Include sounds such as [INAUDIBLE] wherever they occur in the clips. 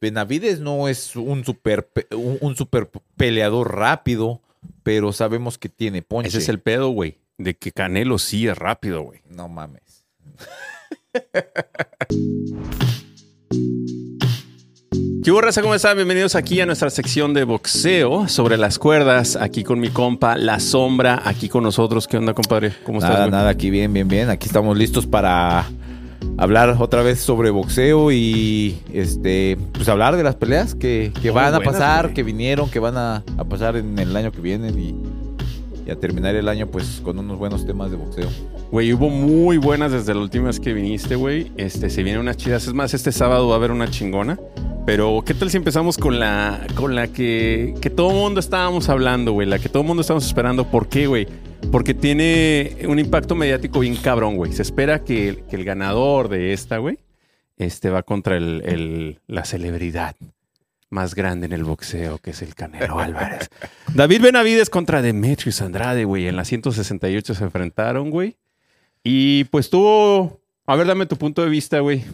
Benavides. Benavides no es un super, pe- un, super peleador rápido, pero sabemos que tiene ponche. Ese es el pedo, güey. De que Canelo sí es rápido, güey. No mames. ¿Qué raza? ¿Cómo están? Bienvenidos aquí a nuestra sección de boxeo sobre las cuerdas. Aquí con mi compa La Sombra, aquí con nosotros. ¿Qué onda, compadre? ¿Cómo estás? Nada, nada, aquí bien, bien, bien. Aquí estamos listos para hablar otra vez sobre boxeo y este pues hablar de las peleas que, que van a pasar, güey. que vinieron, que van a, a pasar en el año que viene y, y a terminar el año pues con unos buenos temas de boxeo. Güey, hubo muy buenas desde la última vez que viniste, güey. Este, se vienen unas chidas. Es más, este sábado va a haber una chingona. Pero, ¿qué tal si empezamos con la, con la que, que todo el mundo estábamos hablando, güey? La que todo el mundo estábamos esperando. ¿Por qué, güey? Porque tiene un impacto mediático bien cabrón, güey. Se espera que, que el ganador de esta, güey, este va contra el, el- la celebridad más grande en el boxeo, que es el Canelo Álvarez. [LAUGHS] David Benavides contra Demetrius Andrade, güey. En la 168 se enfrentaron, güey. Y pues tuvo... A ver, dame tu punto de vista, güey.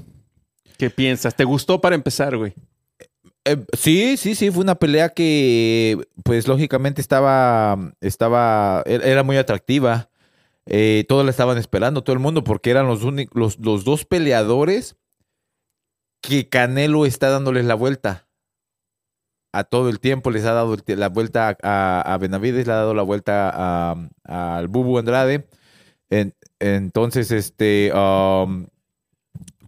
¿Qué piensas? ¿Te gustó para empezar, güey? Eh, sí, sí, sí, fue una pelea que, pues lógicamente estaba, estaba, e- era muy atractiva. Eh, todos la estaban esperando, todo el mundo, porque eran los, los, los dos peleadores que Canelo está dándoles la vuelta. A todo el tiempo les ha dado la vuelta a, a Benavides, le ha dado la vuelta a- al Bubu Andrade. En- entonces, este, um,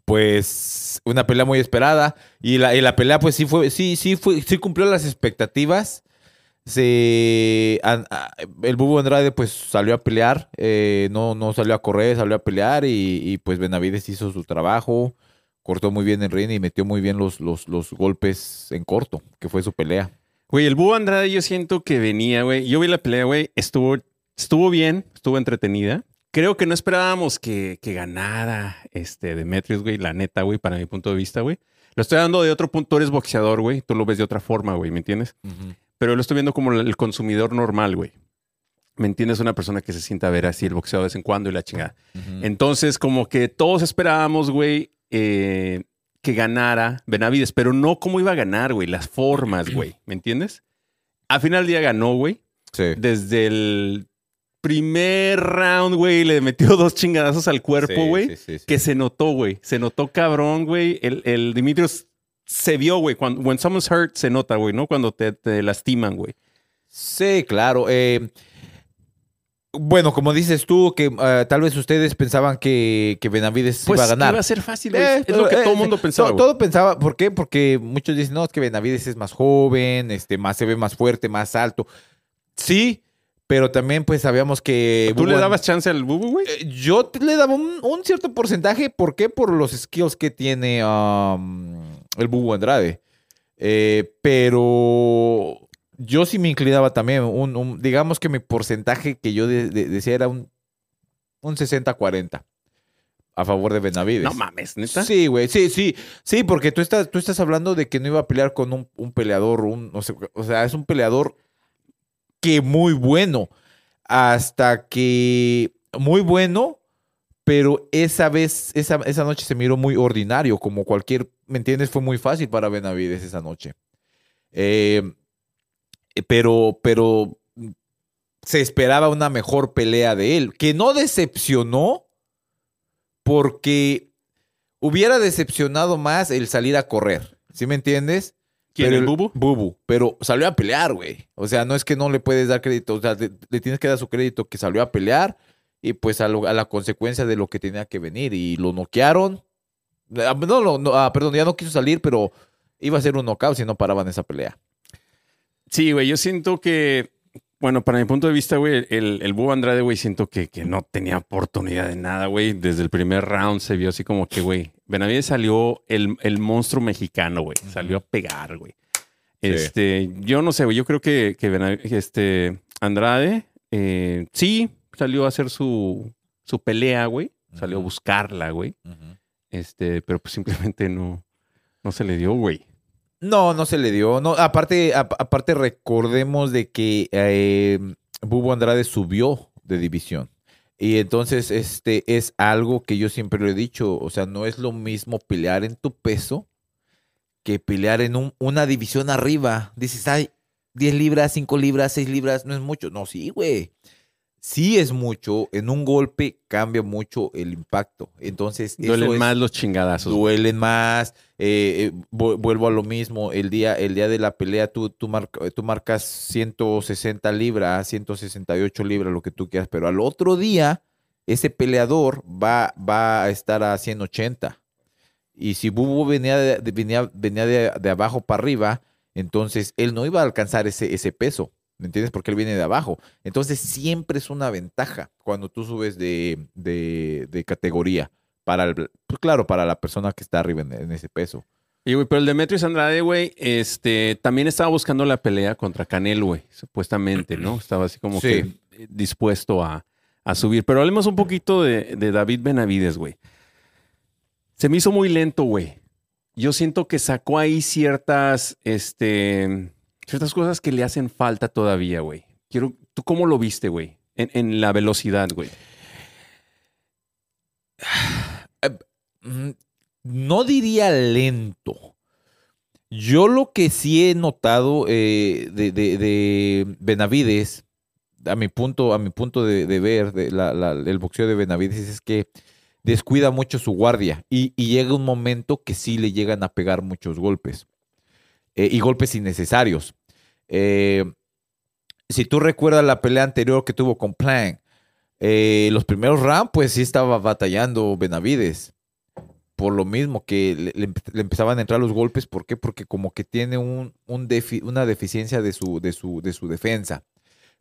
pues, una pelea muy esperada. Y la, y la pelea, pues sí fue, sí, sí fue, sí cumplió las expectativas. Se, el Bubu Andrade pues salió a pelear, eh, no, no salió a correr, salió a pelear y, pues Benavides hizo su trabajo, cortó muy bien el ring y metió muy bien los, los, los golpes en corto, que fue su pelea. Güey, el Búho Andrade yo siento que venía, güey. Yo vi la pelea, güey. Estuvo, estuvo bien, estuvo entretenida. Creo que no esperábamos que, que ganara este Demetrius, güey. La neta, güey, para mi punto de vista, güey. Lo estoy dando de otro punto. Tú eres boxeador, güey. Tú lo ves de otra forma, güey. ¿Me entiendes? Pero lo estoy viendo como el consumidor normal, güey. ¿Me entiendes? Una persona que se sienta a ver así el boxeo de vez en cuando y la chingada. Entonces, como que todos esperábamos, güey, eh, que ganara Benavides, pero no cómo iba a ganar, güey, las formas, güey, ¿me entiendes? Al final del día ganó, güey. Sí. Desde el primer round, güey, le metió [LAUGHS] dos chingadazos al cuerpo, güey, sí, sí, sí. que se notó, güey. Se notó cabrón, güey. El, el Dimitrios se vio, güey. Cuando when someone's hurt, se nota, güey, ¿no? Cuando te, te lastiman, güey. Sí, claro. eh, bueno, como dices tú, que eh, tal vez ustedes pensaban que, que Benavides Pues iba a ganar. iba a ser fácil. Eh, es lo que eh, todo el mundo pensaba, todo pensaba, ¿por qué? Porque muchos dicen, no, es que Benavides es más joven, este, más se ve más fuerte, más alto. Sí, pero también pues sabíamos que... ¿Tú le dabas chance al Bubu, güey? Eh, Yo le daba un, un cierto porcentaje, ¿por qué? Por los skills que tiene um, el Bubu Andrade. Eh, pero yo sí me inclinaba también, un, un- digamos que mi porcentaje que yo de- de- decía era un, un 60-40 a favor de Benavides. No mames, neta. Sí, güey, sí, sí, sí, porque tú estás, tú estás hablando de que no iba a pelear con un, un peleador, un, o sea, es un peleador que muy bueno, hasta que muy bueno, pero esa vez, esa, esa noche se miró muy ordinario, como cualquier, ¿me entiendes? Fue muy fácil para Benavides esa noche. Eh, pero, pero se esperaba una mejor pelea de él, que no decepcionó porque hubiera decepcionado más el salir a correr, ¿sí me entiendes? ¿Quién, Pero el Bubu? Bubu, pero salió a pelear, güey. O sea, no es que no le puedes dar crédito, o sea, le, le tienes que dar su crédito que salió a pelear y pues a, lo- a la consecuencia de lo que tenía que venir y lo noquearon. Ah, No, no, no, ah, perdón, ya no quiso salir, pero iba a ser un knockout si no paraban esa pelea. Sí, güey, yo siento que, bueno, para mi punto de vista, güey, el, el Búho Andrade, güey, siento que, que no tenía oportunidad de nada, güey. Desde el primer round se vio así como que, güey, Benavides salió el, el monstruo mexicano, güey. Salió a pegar, güey. Este, yo no sé, güey, yo creo que, que este, Andrade, eh, sí, salió a hacer su, su pelea, güey. Salió a buscarla, güey. Este, pero pues simplemente no, no se le dio, güey. No, no se le dio. No, aparte, ap- aparte recordemos de que eh, Bubo Andrade subió de división. Y entonces, este es algo que yo siempre lo he dicho. O sea, no es lo mismo pelear en tu peso que pelear en un- una división arriba. Dices, ay, 10 libras, 5 libras, 6 libras, no es mucho. No, sí, güey. Sí es mucho. En un golpe cambia mucho el impacto. Entonces, eso Duelen es- más los chingadazos. duelen más. eh, eh, vu- vuelvo a lo mismo. El día, el día de la pelea, tú, tú, marca- tú marcas 160 libras, 168 libras, lo que tú quieras, pero al otro día, ese peleador va, va a estar a 180. Y si Bubu venía de, de- venía, venía de, de abajo para arriba, entonces él no iba a alcanzar ese, ese peso. ¿Me entiendes? Porque él viene de abajo. Entonces siempre es una ventaja cuando tú subes de, de- de categoría. Para el, pues claro, para la persona que está arriba en, en ese peso. Y, güey, pero el Demetrius Andrade, güey, este, también estaba buscando la pelea contra Canelo, güey, supuestamente, ¿no? Estaba así como Sí. que dispuesto a, a subir. Pero hablemos un poquito de, de David Benavides, güey. Se me hizo muy lento, güey. Yo siento que sacó ahí ciertas, este, ciertas cosas que le hacen falta todavía, güey. Quiero, ¿tú cómo lo viste, güey? En, en la velocidad, güey. [SIGHS] Mm, No diría lento. Yo lo que sí he notado eh, de, de- de Benavides, a mi punto, a mi punto de, ver la- el boxeo de Benavides, es que descuida mucho su guardia y, y llega un momento que sí le llegan a pegar muchos golpes eh, y golpes innecesarios. Eh, si tú recuerdas la pelea anterior que tuvo con Plan, eh, los primeros rounds, pues sí estaba batallando Benavides. Por lo mismo que le, le empe- le empezaban a entrar los golpes. ¿Por qué? Porque como que tiene defi- una deficiencia de su, de, su, de su defensa.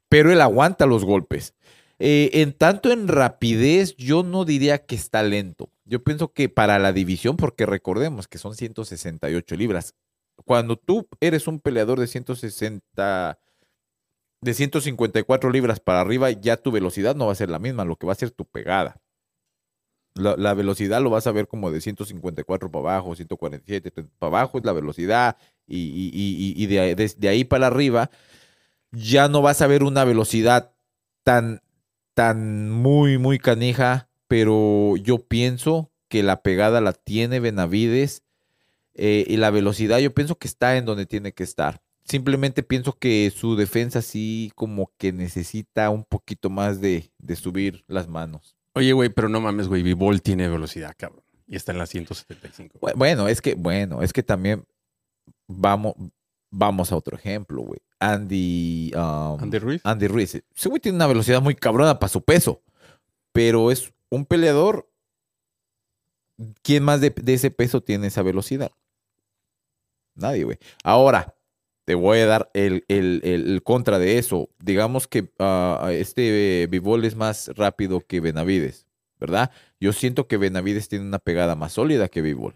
Pero él aguanta los golpes. Eh, en tanto en rapidez, yo no diría que está lento. Yo pienso que para la división, porque recordemos que son 168 libras. Cuando tú eres un peleador de 160, de 154 libras para arriba, ya tu velocidad no va a ser la misma, lo que va a ser tu pegada. La, velocidad lo vas a ver como de 154 para abajo, 147 para abajo es la velocidad y, de, desde ahí para arriba ya no vas a ver una velocidad tan, tan muy, muy canija, pero yo pienso que la pegada la tiene Benavides eh, y la velocidad yo pienso que está en donde tiene que estar. Simplemente pienso que su defensa sí como que necesita un poquito más de, de subir las manos. Oye, güey, pero no mames, güey, Vivol tiene velocidad, cabrón. Y está en la 175. Bu- Bueno, es que, bueno, es que también vamos, vamos a otro ejemplo, güey. Andy, um, Andy Ruiz. Andy Ruiz. Ese güey tiene una velocidad muy cabrona para su peso, pero es un peleador. ¿Quién más de, de ese peso tiene esa velocidad? Nadie, güey. Ahora, te voy a dar el, el- el- contra de eso. Digamos que ah, este Bivol es más rápido que Benavides, ¿verdad? Yo siento que Benavides tiene una pegada más sólida que Bivol.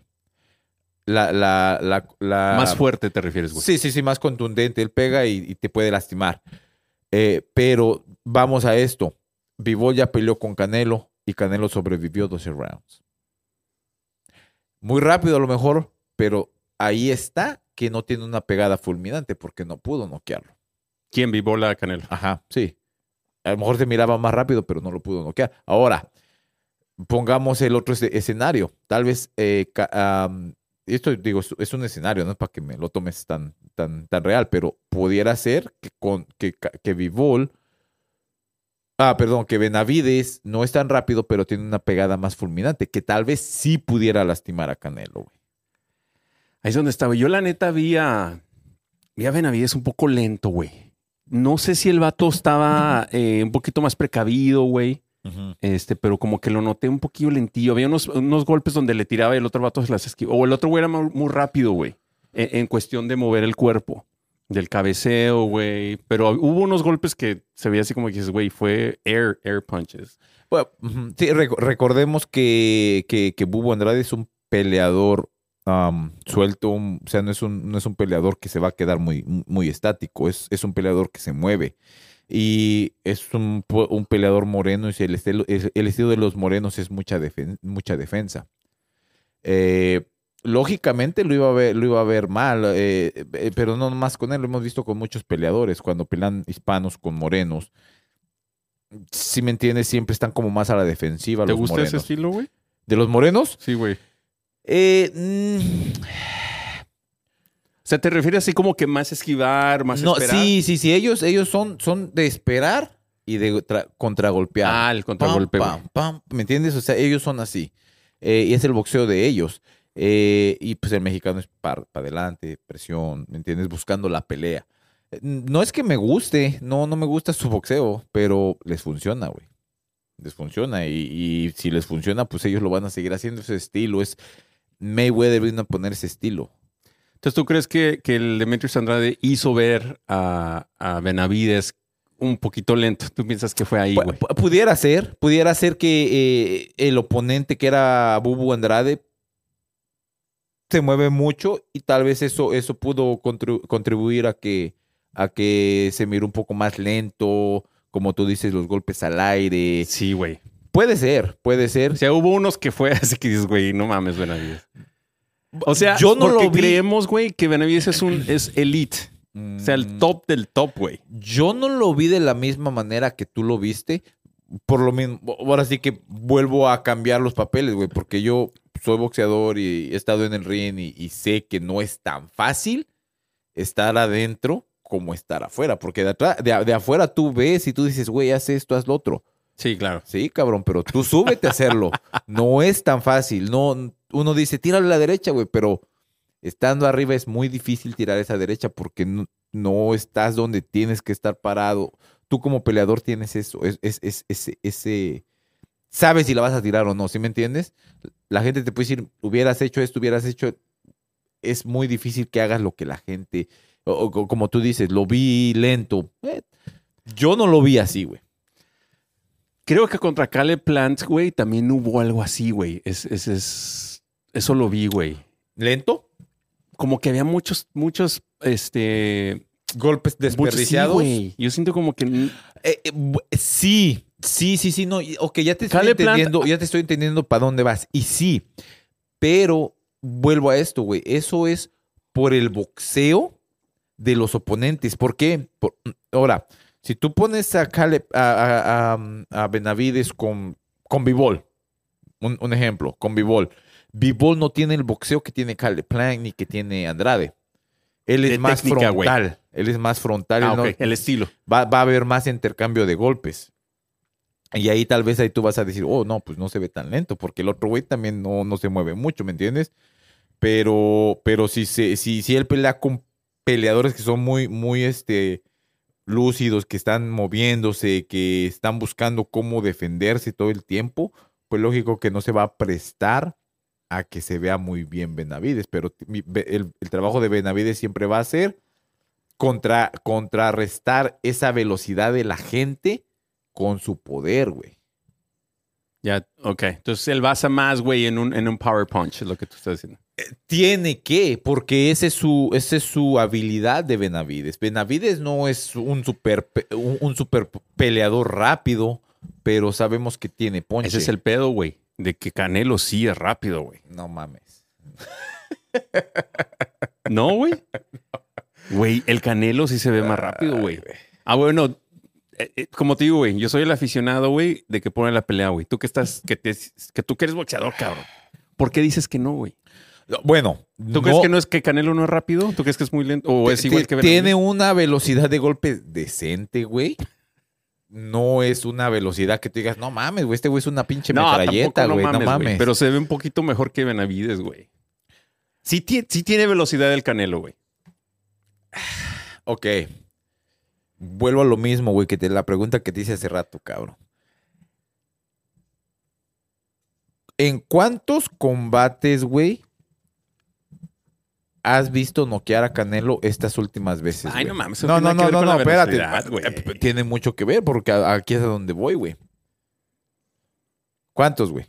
La, la, la, la- Más fuerte te refieres, güey. Sí, sí, sí, más contundente. Él pega y, y te puede lastimar. Eh, pero vamos a esto. Bivol ya peleó con Canelo y Canelo sobrevivió 12 rounds. Muy rápido a lo mejor, pero ahí está que no tiene una pegada fulminante porque no pudo noquearlo. ¿Quién Vivol a Canelo? Ajá, sí. A lo mejor se miraba más rápido, pero no lo pudo noquear. Ahora, pongamos el otro esce- escenario. Tal vez, eh, esto digo, es, un escenario, no es para que me lo tomes tan, tan, tan real, pero pudiera ser que, con, que, que Vivol, ah, perdón, que Benavides no es tan rápido, pero tiene una pegada más fulminante, que tal vez sí pudiera lastimar a Canelo, güey. Ahí es donde estaba. Yo la neta vi a, vi a Benavides un poco lento, güey. No sé si el vato estaba eh, un poquito más precavido, güey. Este, pero como que lo noté un poquillo lentillo. Había unos, unos golpes donde le tiraba y el otro vato se las esquivó. O el otro güey era muy, rápido, güey. En, en cuestión de mover el cuerpo. Del cabeceo, güey. Pero hubo unos golpes que se veía así como que dices, güey, fue air, air punches. Bueno, sí, rec- recordemos que, que, que Bubo Andrade es un peleador am, suelto, un- o sea, no es, un, no es un peleador que se va a quedar muy, muy estático, es, es un peleador que se mueve. Y es un, un peleador moreno, y el estilo, es- el estilo de los morenos es mucha, defen- mucha defensa. Eh, lógicamente lo iba a ver, lo iba a ver mal, eh, eh, pero no más con él, lo hemos visto con muchos peleadores, cuando pelean hispanos con morenos. Si me entiendes, siempre están como más a la defensiva ¿Te los gusta morenos. ese estilo, güey? ¿De los morenos? Sí, güey. Eh, mm, O sea, ¿te refieres así como que más esquivar, más No, esperar? sí, sí, sí. Ellos, ellos son, son de esperar y de tra- contragolpear. Ah, el contragolpe, Pam, güey. pam, pam. ¿Me entiendes? O sea, ellos son así. Eh, y es el boxeo de ellos. Eh, y pues el mexicano es para adelante, presión, ¿me entiendes? Buscando la pelea. No es que me guste, no, no me gusta su boxeo, pero les funciona, güey. Les funciona. Y, y si les funciona, pues ellos lo van a seguir haciendo ese estilo. Es Mayweather vino a poner ese estilo. Entonces, ¿tú crees que, que el Demetrius Andrade hizo ver a, a Benavides un poquito lento? ¿Tú piensas que fue ahí, güey? pu- Pudiera ser, pudiera ser que eh, el oponente que era Bubu Andrade se mueve mucho y tal vez eso, eso pudo contribu- contribuir a que, a que se mire un poco más lento, como tú dices, los golpes al aire. Sí, güey. Puede ser, puede ser. O sea, hubo unos que fue [LAUGHS] así que dices, güey, no mames, Benavides. O sea, yo no porque lo vi. creemos, güey, que Benavides es un es elite. O sea, el Mm, top del top, güey. Yo no lo vi de la misma manera que tú lo viste. Por lo mismo, ahora sí que vuelvo a cambiar los papeles, güey, porque yo soy boxeador y he estado en el ring y, y sé que no es tan fácil estar adentro como estar afuera, porque de, atrás- de, de afuera tú ves y tú dices, güey, haz esto, haz lo otro. Sí, claro. Sí, cabrón, pero tú súbete a hacerlo. No es tan fácil. No, uno dice, tírale a la derecha, güey, pero estando arriba es muy difícil tirar esa derecha porque no, no estás donde tienes que estar parado. Tú como peleador tienes eso, es, es- es- ese, ese, sabes si la vas a tirar o no, ¿sí me entiendes? La gente te puede decir, hubieras hecho esto, hubieras hecho, es muy difícil que hagas lo que la gente, o, o como tú dices, lo vi lento. Eh, yo no lo vi así, güey. Creo que contra Caleb Plant, güey, también hubo algo así, güey. Es, es, es- eso lo vi, güey. ¿Lento? Como que había muchos, muchos, este... golpes muchos- sí, desperdiciados. güey. Yo siento como que... Eh, eh, sí, sí, sí, sí, no. Ok, ya te estoy Caleb Plant- entendiendo, ya te estoy entendiendo para dónde vas. Y sí, pero vuelvo a esto, güey. Eso es por el boxeo de los oponentes. ¿Por qué? Por- ahora, si tú pones a Caleb, a, a- a- a Benavides con, con Bivol, un, un ejemplo, con Bivol. Bivol no tiene el boxeo que tiene Caleb Plant ni que tiene Andrade. Él es De más técnica, frontal. Él es más frontal. él Ah, no- el estilo. va, va a haber más intercambio de golpes. Y ahí tal vez ahí tú vas a decir, oh, no, pues no se ve tan lento, porque el otro güey también no, no se mueve mucho, ¿me entiendes? Pero, pero si, se, si, si él pelea con peleadores que son muy, muy este, lúcidos, que están moviéndose, que están buscando cómo defenderse todo el tiempo, pues lógico que no se va a prestar a que se vea muy bien Benavides, pero el trabajo de Benavides siempre va a ser contra, contrarrestar esa velocidad de la gente con su poder, güey. Ya, ok. Entonces él basa más, güey, en un, en un power punch, es lo que tú estás diciendo. Tiene que, porque esa es su, esa es su habilidad de Benavides. Benavides no es un super, pe- un, un super peleador rápido, pero sabemos que tiene ponche. Ese es el pedo, güey. De que Canelo sí es rápido, güey. No mames. [LAUGHS] ¿No, güey? Güey, el Canelo sí se ve más rápido, güey. Ah, bueno, eh, eh, como te digo, güey, yo soy el aficionado, güey, de que pone la pelea, güey. Tú que estás, que, te, que tú que eres boxeador, cabrón. ¿Por qué dices que no, güey? Bueno, ¿Tú crees que no es que Canelo no es rápido? ¿Tú crees que es muy lento? ¿O es igual que Tiene Benavides? una velocidad de golpe decente, güey. No es una velocidad que tú digas, no mames, güey, este güey es una pinche metralleta, tampoco, güey, no mames. Pero se ve un poquito mejor que Benavides, güey. Sí, sí tiene velocidad el Canelo, güey. [SIGHS] Ok. Vuelvo a lo mismo, güey, que te la pregunta que te hice hace rato, cabrón. ¿En cuántos combates, güey, has visto noquear a Canelo estas últimas veces? Ay, no mames, No, no, no, no, no, espérate. Eh, Tiene mucho que ver porque aquí es a donde voy, güey. ¿Cuántos, güey?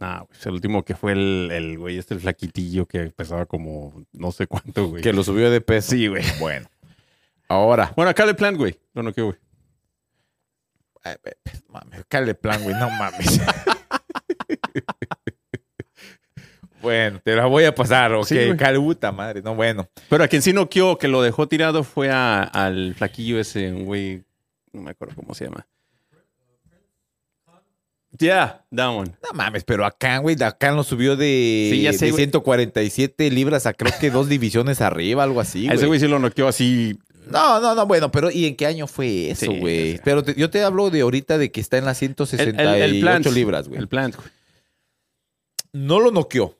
Ah, güey, el último que fue el, el güey, este el flaquitillo que pesaba como no sé cuánto, güey. Que lo subió de peso. Sí, güey. Bueno. Ahora. Bueno, acá le plan, güey. No, no, ¿qué, güey? Eh, Mames, cale plan, güey, no mames. [LAUGHS] bueno, te la voy a pasar, ok. Sí, puta madre, no, bueno. Pero a quien sí noqueó, que lo dejó tirado, fue a- al flaquillo ese, güey, no me acuerdo cómo se llama. Yeah, that one. No mames, pero acá, güey, acá lo subió de, Sí, ya sé, de güey. 147 libras a creo que dos [LAUGHS] divisiones arriba, algo así, A ese güey. sí lo noqueó así. No, no, no, bueno, pero ¿y en qué año fue eso, Sí, güey? Pero te- yo te hablo de ahorita de que está en las El, 168 el, el plant. libras, güey. El plant, güey. No lo noqueó.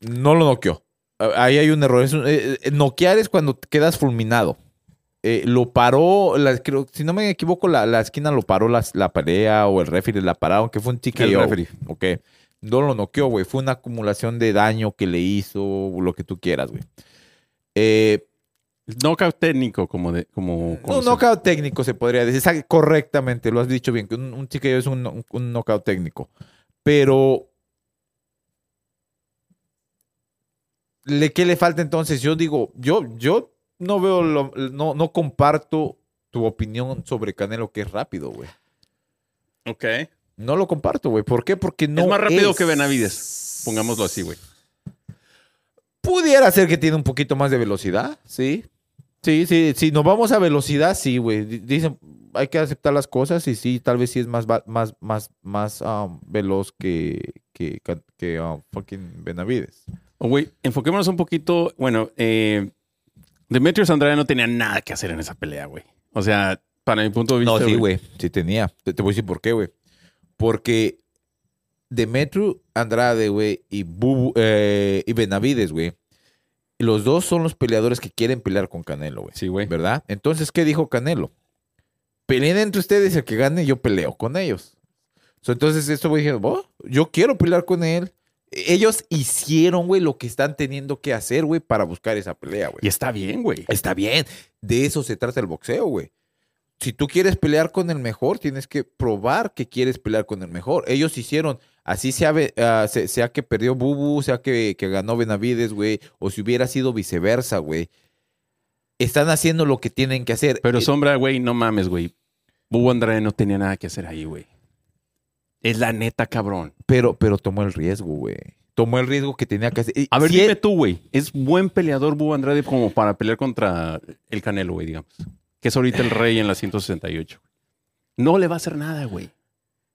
No lo noqueó. Ah, Ahí hay un error. Es un- eh, eh, noquear es cuando quedas fulminado. Eh, lo paró, la- creo, si no me equivoco, la, la esquina lo paró la, la pelea o el referee la pararon, que fue un TKO. El referee. Ok. No lo noqueó, güey. Fue una acumulación de daño que le hizo, lo que tú quieras, güey. Eh, Knockout técnico, como de. Como, un se- knockout técnico se podría decir. Correctamente, lo has dicho bien. que Un, un TKO es un, un, un knockout técnico. Pero. ¿Le, ¿Qué le falta entonces? Yo digo, yo, yo no veo, lo- no, no comparto tu opinión sobre Canelo que es rápido, güey. Ok. No lo comparto, güey. ¿Por qué? Porque no es más rápido es. que Benavides. Pongámoslo así, güey. Pudiera ser que tiene un poquito más de velocidad, sí. Sí, sí, si nos vamos a velocidad, sí, güey. Di- Dicen, hay que aceptar las cosas y sí, tal vez sí es más, más, más, más um, veloz que, que, que, que, um, fucking Benavides. Oh, Güey, enfoquémonos un poquito. Bueno, eh, Demetrius Andrade no tenía nada que hacer en esa pelea, güey. O sea, para mi punto de vista. No, sí, güey, sí tenía. Te, te voy a decir por qué, güey. Porque Demetrio Andrade, güey, y, Bubu- eh, y Benavides, güey, los dos son los peleadores que quieren pelear con Canelo, güey. Sí, güey. ¿Verdad? Entonces, ¿qué dijo Canelo? Peleen entre ustedes, el que gane, yo peleo con ellos. So, entonces, esto voy diciendo, "Oh, yo quiero pelear con él. Ellos hicieron, güey, lo que están teniendo que hacer, güey, para buscar esa pelea, güey. Y está bien, güey. Está bien. De eso se trata el boxeo, güey. Si tú quieres pelear con el mejor, tienes que probar que quieres pelear con el mejor. Ellos hicieron, así sea, ah, sea que perdió Bubu, sea que, que ganó Benavides, güey, o si hubiera sido viceversa, güey. Están haciendo lo que tienen que hacer. Pero Eh, Sombra, güey, no mames, güey. Bubu Andrade no tenía nada que hacer ahí, güey. Es la neta, cabrón. pero, pero tomó el riesgo, güey. Tomó el riesgo que tenía que hacer. Y A ver, si dime tú, güey. ¿Es buen peleador Bubu Andrade como para pelear contra el Canelo, güey, digamos? Que es ahorita el rey en la 168. No le va a hacer nada, güey.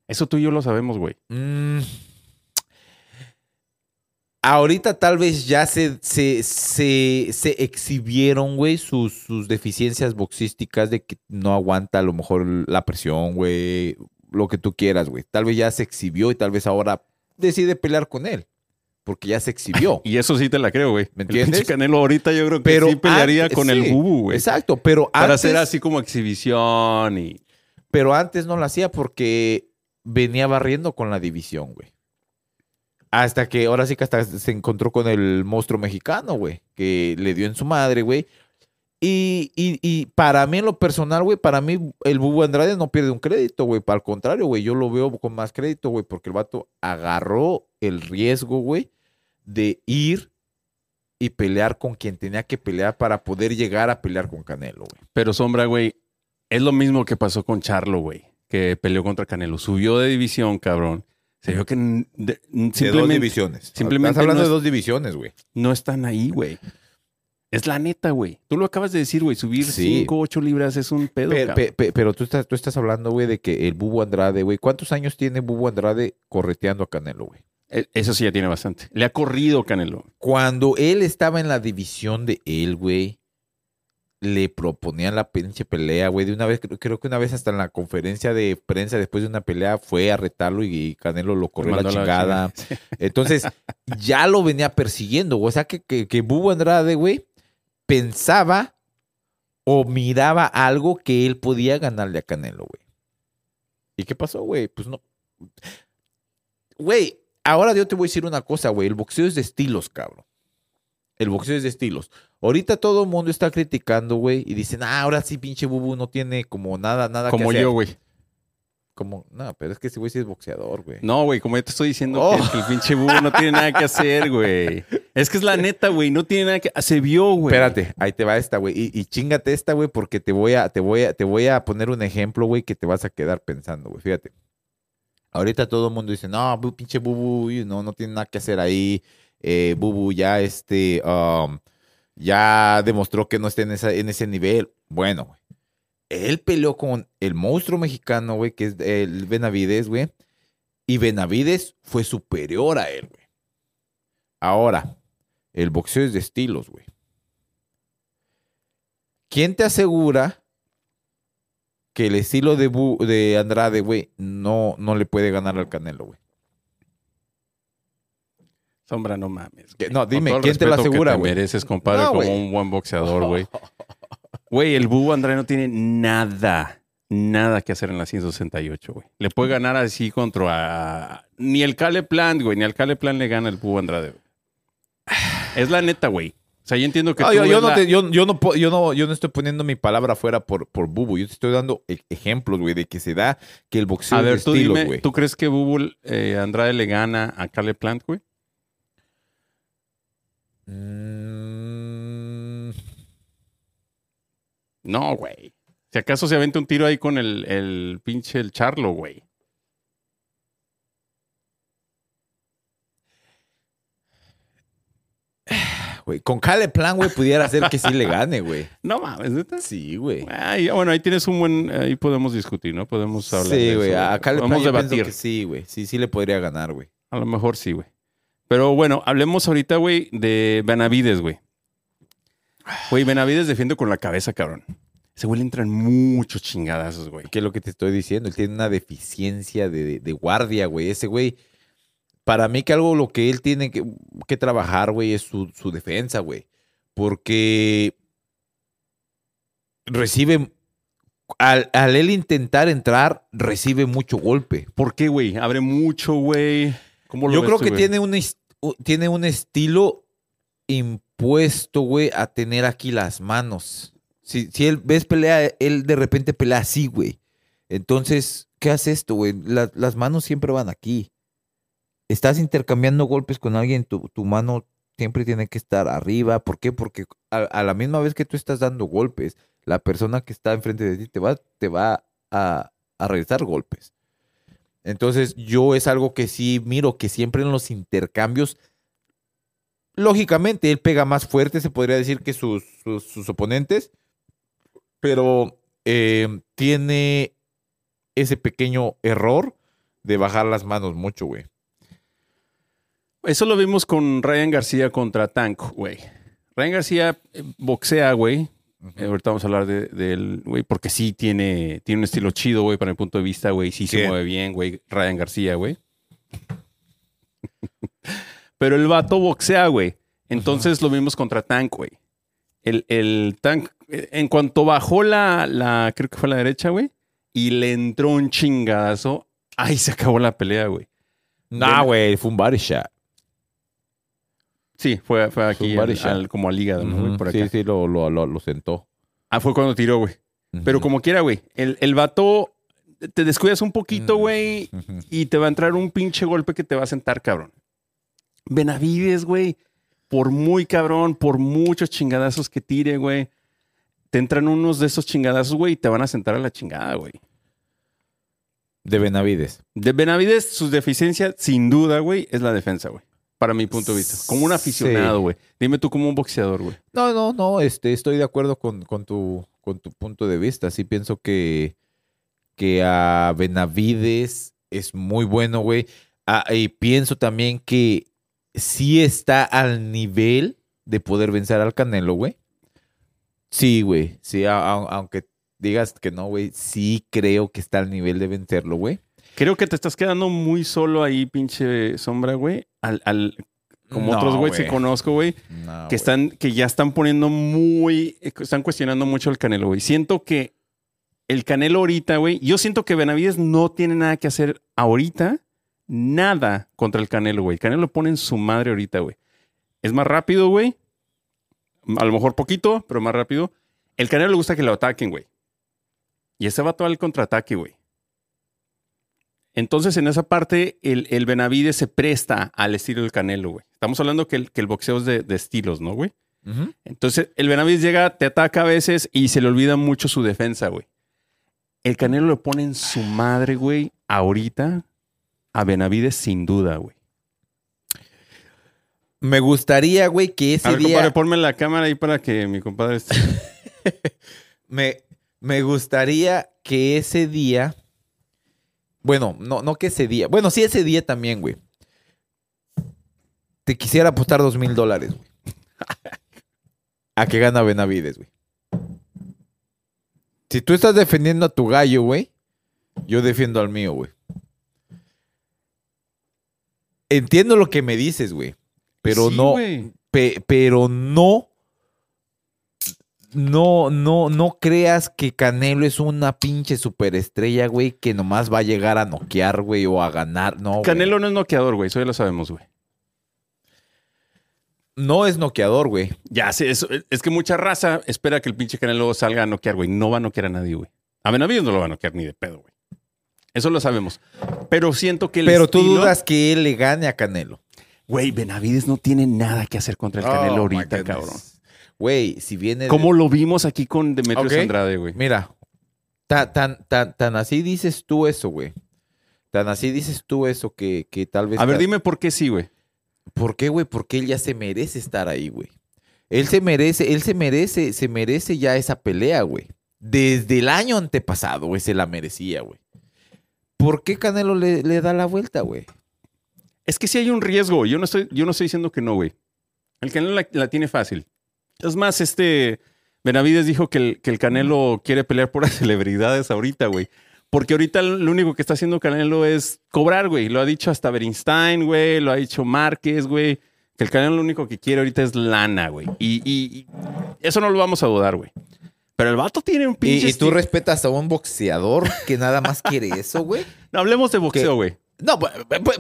Eso tú y yo lo sabemos, güey. Mm. Ahorita tal vez ya se, se, se, se exhibieron, güey, sus, sus deficiencias boxísticas de que no aguanta a lo mejor la presión, güey, lo que tú quieras, güey. Tal vez ya se exhibió y tal vez ahora decide pelear con él, porque ya se exhibió. [LAUGHS] Y eso sí te la creo, güey. ¿Me El entiendes? pinche Canelo ahorita yo creo que Pero sí pelearía antes- con el Bubu, güey. Exacto, pero Para hacer así como exhibición y... pero antes no lo hacía porque venía barriendo con la división, güey. Hasta que ahora sí que hasta se encontró con el monstruo mexicano, güey, que le dio en su madre, güey. Y, y, y para mí, en lo personal, güey, para mí el Bubu Andrade no pierde un crédito, güey. Al contrario, güey, yo lo veo con más crédito, güey, porque el vato agarró el riesgo, güey, de ir y pelear con quien tenía que pelear para poder llegar a pelear con Canelo, güey. Pero Sombra, güey, es lo mismo que pasó con Charlo, güey, que peleó contra Canelo. Subió de división, cabrón. Se vio que de- dos divisiones. simplemente Estás hablando no es- de dos divisiones, güey. no están ahí, güey. Es la neta, güey. Tú lo acabas de decir, güey. Subir Sí. 5, 8 libras es un pedo, Pe- cabrón. pe- pe- Pero tú estás, tú estás hablando, güey, de que el Bubu Andrade, güey. ¿Cuántos años tiene Bubu Andrade correteando a Canelo, güey? E- Eso sí ya tiene bastante. Le ha corrido Canelo. Cuando él estaba en la división de él, güey, le proponían la pinche pelea, güey. De una vez, creo, que una vez hasta en la conferencia de prensa después de una pelea fue a retarlo y, Canelo lo corrió la chingada. [LAUGHS] Entonces, ya lo venía persiguiendo, güey. O sea, que, que, que Bubu Andrade, güey, pensaba o miraba algo que él podía ganarle a Canelo, güey. ¿Y qué pasó, güey? Pues no. Güey, ahora yo te voy a decir una cosa, güey. El boxeo es de estilos, cabrón. El boxeo es de estilos. Ahorita todo el mundo está criticando, güey, y dicen, ah, ahora sí, pinche Bubu no tiene como nada, nada que Como yo, güey. Como, no, pero es que ese güey sí es boxeador, güey. No, güey, como yo te estoy diciendo Oh. que, que el pinche Bubu no tiene nada que hacer, güey. [LAUGHS] Es que es la neta, güey. No tiene nada que... Se vio, güey. Espérate, ahí te va esta, güey. Y, chingate esta, güey, porque te voy a, te voy a, te voy a poner un ejemplo, güey, que te vas a quedar pensando, güey. Fíjate. Ahorita todo el mundo dice, no, pinche Bubu, know, no tiene nada que hacer ahí. Eh, Bubu ya, este, um, ya demostró que no está en, en ese nivel. Bueno, güey. Él peleó con el monstruo mexicano, güey, que es el Benavides, güey. Y Benavides fue superior a él, güey. Ahora, el boxeo es de estilos, güey. ¿Quién te asegura que el estilo de, Bu- de Andrade, güey, no, no le puede ganar al Canelo, güey? Sombra, no mames. Güey. no, dime, ¿quién te lo asegura, te güey? mereces, compadre, No, como güey. un buen boxeador, güey. [LAUGHS] Güey, el Búho Andrade no tiene nada, nada que hacer en la 168, güey. Le puede ganar así contra... Ni el Cale Plant, güey, ni al Cale Plant le gana el Búho Andrade, güey. [SIGHS] [SIGHS] Es la neta, güey. O sea, yo entiendo que No, tú yo, no la- te- yo- yo no yo no- yo no estoy poniendo mi palabra fuera por, por Bubu. Yo te estoy dando e- ejemplos, güey, de que se da que el boxeo A es ver, tú estilos, dime. ¿tú crees que Búho eh, Andrade le gana a Cale Plant, güey? Mm, No, güey. Si acaso se aventa un tiro ahí con el, el pinche el Charlo, güey. Güey, Con Cale Plan, güey, pudiera ser que sí le gane, güey. [LAUGHS] No mames, ¿neta? Sí, güey. Ay, bueno, ahí tienes un buen... Ahí podemos discutir, ¿no? Podemos hablar de Sí, eso, güey. A Cale Plan debatir. que sí, güey. Sí, sí le podría ganar, güey. A lo mejor sí, güey. Pero bueno, hablemos ahorita, güey, de Benavides, güey. Güey, Benavides defiende con la cabeza, cabrón. Ese güey le entran muchos chingadazos, güey. ¿Qué es lo que te estoy diciendo? Él tiene una deficiencia de, de- de guardia, güey. Ese güey, para mí que algo lo que él tiene que, que trabajar, güey, es su, su defensa, güey. Porque recibe, al, al él intentar entrar, recibe mucho golpe. ¿Por qué, güey? Abre mucho, güey. ¿Cómo lo Yo ves creo tú, que güey? tiene un, tiene un estilo impuesto, güey, a tener aquí las manos. Si, si él ves pelea, él de repente pelea así, güey. Entonces, ¿qué hace esto, güey? La- las manos siempre van aquí. Estás intercambiando golpes con alguien, tu, mano siempre tiene que estar arriba. ¿Por qué? Porque a, la misma vez que tú estás dando golpes, la persona que está enfrente de ti te va, te va a, a regresar golpes. Entonces, yo es algo que sí miro que siempre en los intercambios, lógicamente, él pega más fuerte, se podría decir, que sus oponentes, pero eh, tiene ese pequeño error de bajar las manos mucho, güey. Eso lo vimos con Ryan García contra Tank, güey. Ryan García eh, boxea, güey. Eh, ahorita vamos a hablar de, de él, güey, porque sí tiene, tiene un estilo chido, güey, para mi punto de vista, güey. Sí se mueve bien, güey. Ryan García, güey. [LAUGHS] Pero el vato boxea, güey. Entonces lo vimos contra Tank, güey. El, el Tank, eh, en cuanto bajó la, la, creo que fue la derecha, güey, y le entró un chingadazo, ahí se acabó la pelea, güey. Nah, güey, fue un body shot. Sí, fue, fue aquí al- al- como al hígado, ¿no, güey? Ujú, Por Sí, acá. sí, lo, lo, lo, lo sentó. Ah, fue cuando tiró, güey. Pero como quiera, güey. El, el vato, te descuidas un poquito, güey, y te va a entrar un pinche golpe que te va a sentar, cabrón. Benavides, güey, por muy cabrón, por muchos chingadazos que tire, güey, te entran unos de esos chingadazos, güey, y te van a sentar a la chingada, güey. De Benavides. De Benavides, su deficiencia, sin duda, güey, es la defensa, güey. Para mi punto de vista. Como un aficionado, Sí. güey. Dime tú como un boxeador, güey. No, no, no, este, estoy de acuerdo con, con tu, con tu punto de vista. Sí pienso que, que a Benavides es muy bueno, güey. Ah, y pienso también que sí está al nivel de poder vencer al Canelo, güey. Sí, güey. Sí, a- a- aunque digas que no, güey, sí creo que está al nivel de vencerlo, güey. Creo que te estás quedando muy solo ahí, pinche sombra, güey. Al, al- como No, otros güeyes que conozco, güey, No, que están, que ya están poniendo muy, eh, están cuestionando mucho el Canelo, güey. Siento que el Canelo ahorita, güey, yo siento que Benavides no tiene nada que hacer ahorita, nada contra el Canelo, güey. El Canelo lo pone en su madre ahorita, güey. Es más rápido, güey. A lo mejor poquito, pero más rápido. El Canelo le gusta que lo ataquen, güey. Y ese va a al contraataque, güey. Entonces, en esa parte, el, el Benavides se presta al estilo del Canelo, güey. Estamos hablando que el, que el boxeo es de, de estilos, ¿no, güey? Entonces, el Benavides llega, te ataca a veces y se le olvida mucho su defensa, güey. El Canelo lo pone en su madre, güey, ahorita a Benavides sin duda, güey. Me gustaría, güey, que ese A ver, día... compadre, ponme la cámara ahí para que mi compadre esté. [LAUGHS] Me, me gustaría que ese día Bueno, no, no que ese día. Bueno, sí ese día también, güey. Te quisiera apostar dos mil dólares, güey. [LAUGHS] A que gana Benavides, güey. Si tú estás defendiendo a tu gallo, güey, yo defiendo al mío, güey. Entiendo lo que me dices, güey. Pero Sí, no, pe- pero no, no, no, no creas que Canelo es una pinche superestrella, güey, que nomás va a llegar a noquear, güey, o a ganar. No, güey. Canelo no es noqueador, güey. Eso ya lo sabemos, güey. no es noqueador, güey. Ya sé, eso- es que mucha raza espera que el pinche Canelo salga a noquear, güey. No va a noquear a nadie, güey. A Benavides no lo va a noquear ni de pedo, güey. Eso lo sabemos. Pero siento que el Pero tú dudas que él le gane a Canelo. Güey, Benavides no tiene nada que hacer contra el Canelo Oh, my ahorita, cabrón. Güey, si viene. Como lo vimos aquí con Demetrius Ok. Andrade, güey. Mira, tan, tan, tan, tan así dices tú eso, güey. Tan así dices tú eso que, que tal vez. A ver, dime por qué sí, güey. ¿Por qué, güey? Porque él ya se merece estar ahí, güey. Él se merece, él se merece, se merece ya esa pelea, güey. Desde el año antepasado, güey, se la merecía, güey. ¿Por qué Canelo le, le da la vuelta, güey? Es que sí hay un riesgo. Yo no estoy, yo no estoy diciendo que no, güey. El Canelo la, la tiene fácil. Es más, este Benavides dijo que el, que el Canelo quiere pelear por las [LAUGHS] celebridades ahorita, güey. Porque ahorita lo único que está haciendo Canelo es cobrar, güey. Lo ha dicho hasta Bernstein, güey. Lo ha dicho Márquez, güey. Que el Canelo lo único que quiere ahorita es lana, güey. Y, y- y eso no lo vamos a dudar, güey. Pero el vato tiene un pinche... ¿Y, y tú respetas a un boxeador que nada más quiere eso, güey? [LAUGHS] No, hablemos de boxeo, güey. No, pues,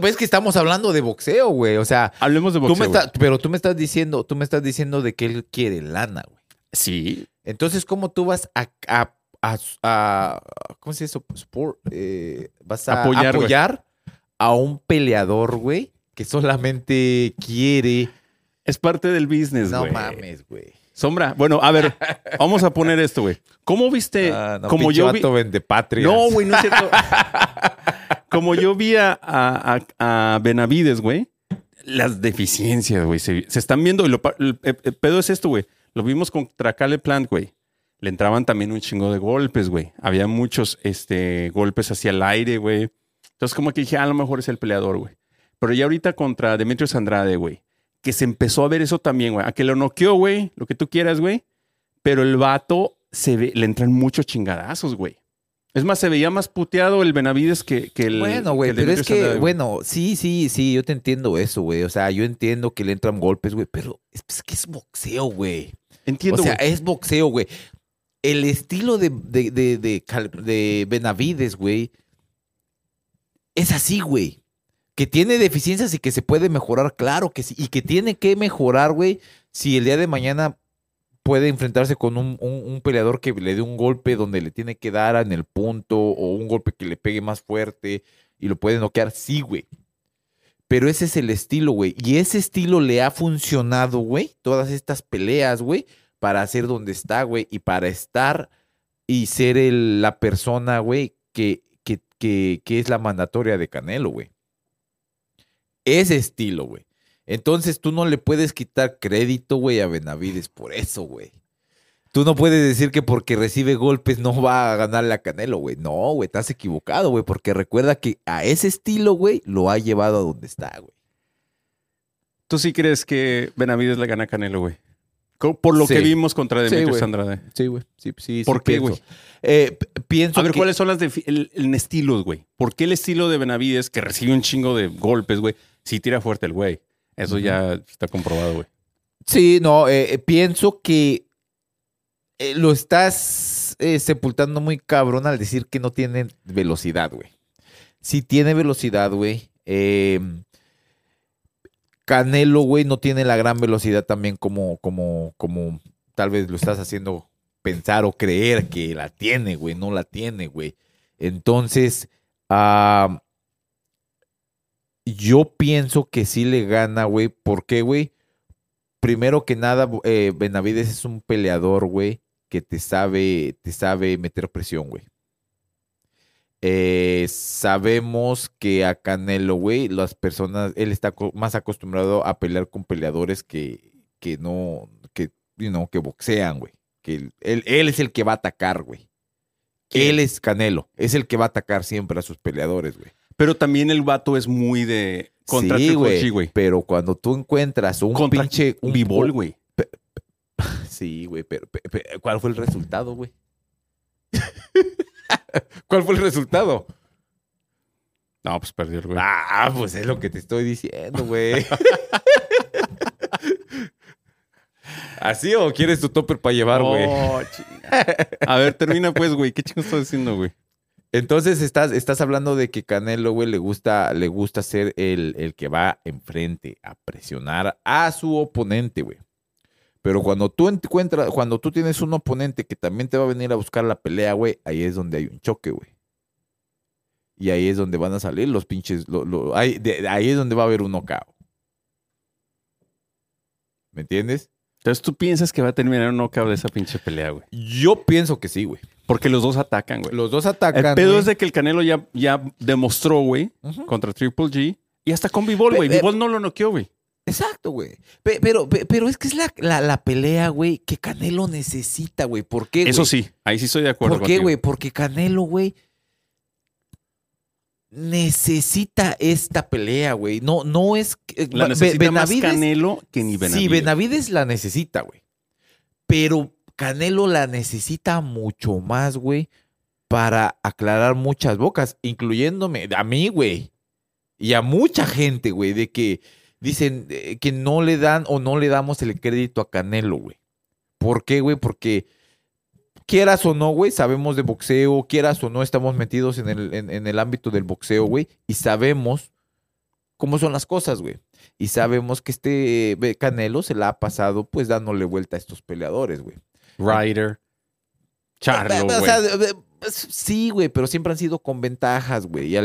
es que estamos hablando de boxeo, güey. O sea, Hablemos de tú boxeo. me güey. estás, pero tú me estás diciendo, tú me estás diciendo de que él quiere lana, güey. Sí. Entonces, ¿cómo tú vas a, a, a- a- ¿cómo se dice eso? Eh, vas a Apoyar, a un peleador, güey, que solamente quiere. Es parte del business, No güey. mames, güey. Sombra. Bueno, a ver, vamos a poner esto, güey. ¿Cómo viste? [LAUGHS] Ah, no, como yo vi. No, güey, no es cierto. [LAUGHS] como yo vi a, Benavides, güey, las deficiencias, güey, se, están viendo. Y el, pedo es esto, güey. Lo vimos contra Cale Plant, güey. Le entraban también un chingo de golpes, güey. Había muchos este, golpes hacia el aire, güey. Entonces, como que dije, "Ah, a lo mejor es el peleador, güey. Pero ya ahorita contra Demetrius Andrade, güey, que se empezó a ver eso también, güey. A que lo noqueó, güey, lo que tú quieras, güey. Pero el vato se ve, le entran muchos chingadazos, güey. Es más, se veía más puteado el Benavides que, que el. Bueno, güey, pero es que, bueno, sí, sí, sí, yo te entiendo eso, güey. O sea, yo entiendo que le entran golpes, güey, pero es, es que es boxeo, güey. Entiendo. o sea, es boxeo, güey. El estilo de, de, de, de Benavides, güey, es así, güey. Que tiene deficiencias y que se puede mejorar, claro que sí. Y que tiene que mejorar, güey, si el día de mañana puede enfrentarse con un, un- peleador que le dé un golpe donde le tiene que dar en el punto o un golpe que le pegue más fuerte y lo puede noquear, sí, güey. Pero ese es el estilo, güey. Y ese estilo le ha funcionado, güey. Todas estas peleas, güey, para hacer donde está, güey. Y para estar y ser el- la persona, güey, que, que, que, que es la mandatoria de Canelo, güey. Ese estilo, güey. Entonces tú no le puedes quitar crédito, güey, a Benavides por eso, güey. Tú no puedes decir que porque recibe golpes no va a ganarle a Canelo, güey. No, güey, estás equivocado, güey, porque recuerda que a ese estilo, güey, lo ha llevado a donde está, güey. ¿Tú sí crees que Benavides le gana a Canelo, güey? Por lo Sí. que vimos contra Sí, Demetrius güey. Andrade. Sí, güey. Sí, sí, ¿Por sí qué, güey? Eh, pienso A ver, que- ¿cuáles son las defi- el, el estilos, güey? ¿Por qué el estilo de Benavides, que recibe un chingo de golpes, güey, sí tira fuerte el güey? Eso ya está comprobado, güey. Sí, no, eh, eh, pienso que eh, lo estás eh, sepultando muy cabrón al decir que no tiene velocidad, güey. Si tiene velocidad, güey. eh, Canelo, güey, no tiene la gran velocidad también como, como, como tal vez lo estás haciendo pensar o creer que la tiene, güey. No la tiene, güey. Entonces, ah, yo pienso que sí le gana, güey. ¿Por qué, güey? primero que nada, eh, Benavides es un peleador, güey, que te sabe, te sabe meter presión, güey. Eh, sabemos que a Canelo, güey, las personas, él está más acostumbrado a pelear con peleadores que, que no, que, you know, que boxean, güey. Que él, él- él es el que va a atacar, güey. Él es Canelo. Es el que va a atacar siempre a sus peleadores, güey. Pero también el vato es muy de contra sí, güey. Pero cuando tú encuentras un Contra pinche... Un Bivol, güey. [LAUGHS] Sí, güey, pero, pe- pe- ¿cuál fue el resultado, güey? [LAUGHS] ¿Cuál fue el resultado? No, pues perdió el güey. Ah, pues es lo que te estoy diciendo, güey. [LAUGHS] ¿Así o quieres tu topper para llevar, güey? Oh. A ver, termina pues, güey. ¿Qué chingo estás diciendo, güey? Entonces estás, estás hablando de que Canelo, güey, le gusta, le gusta ser el, el que va enfrente a presionar a su oponente, güey. Pero cuando tú encuentras, cuando tú tienes un oponente que también te va a venir a buscar la pelea, güey, ahí es donde hay un choque, güey. Y ahí es donde van a salir los pinches, lo- lo- ahí, de- ahí es donde va a haber un knockout. ¿Me entiendes? Entonces tú piensas que va a terminar un knockout de esa pinche pelea, güey. Yo pienso que sí, güey. Porque los dos atacan, güey. Los dos atacan. El pedo güey. es de que el Canelo ya, ya demostró, güey, contra Triple G. Y hasta con Pe- güey. pe- Bivol no lo noqueó, güey. Exacto, güey. Pe- Pero, pe- pero es que es la, la, la pelea, güey, que Canelo necesita, güey. ¿Por qué, güey? Eso sí, ahí sí estoy de acuerdo ¿Por qué, contigo. güey? Porque Canelo, güey, necesita esta pelea, güey. No, no es... La necesita más Benavides- Canelo que ni Benavides. Sí, Benavides la necesita, güey. Pero Canelo la necesita mucho más, güey, para aclarar muchas bocas, incluyéndome a mí, güey. Y a mucha gente, güey, de que dicen eh, que no le dan o no le damos el crédito a Canelo, güey. ¿Por qué, güey? Porque quieras o no, güey, sabemos de boxeo, quieras o no, estamos metidos en el, en- el ámbito del boxeo, güey, y sabemos cómo son las cosas, güey. Y sabemos que este eh, Canelo se la ha pasado, pues, dándole vuelta a estos peleadores, güey. Ryder. Charlo, O güey. sea, de- de- sí, güey, pero siempre han sido con ventajas, güey.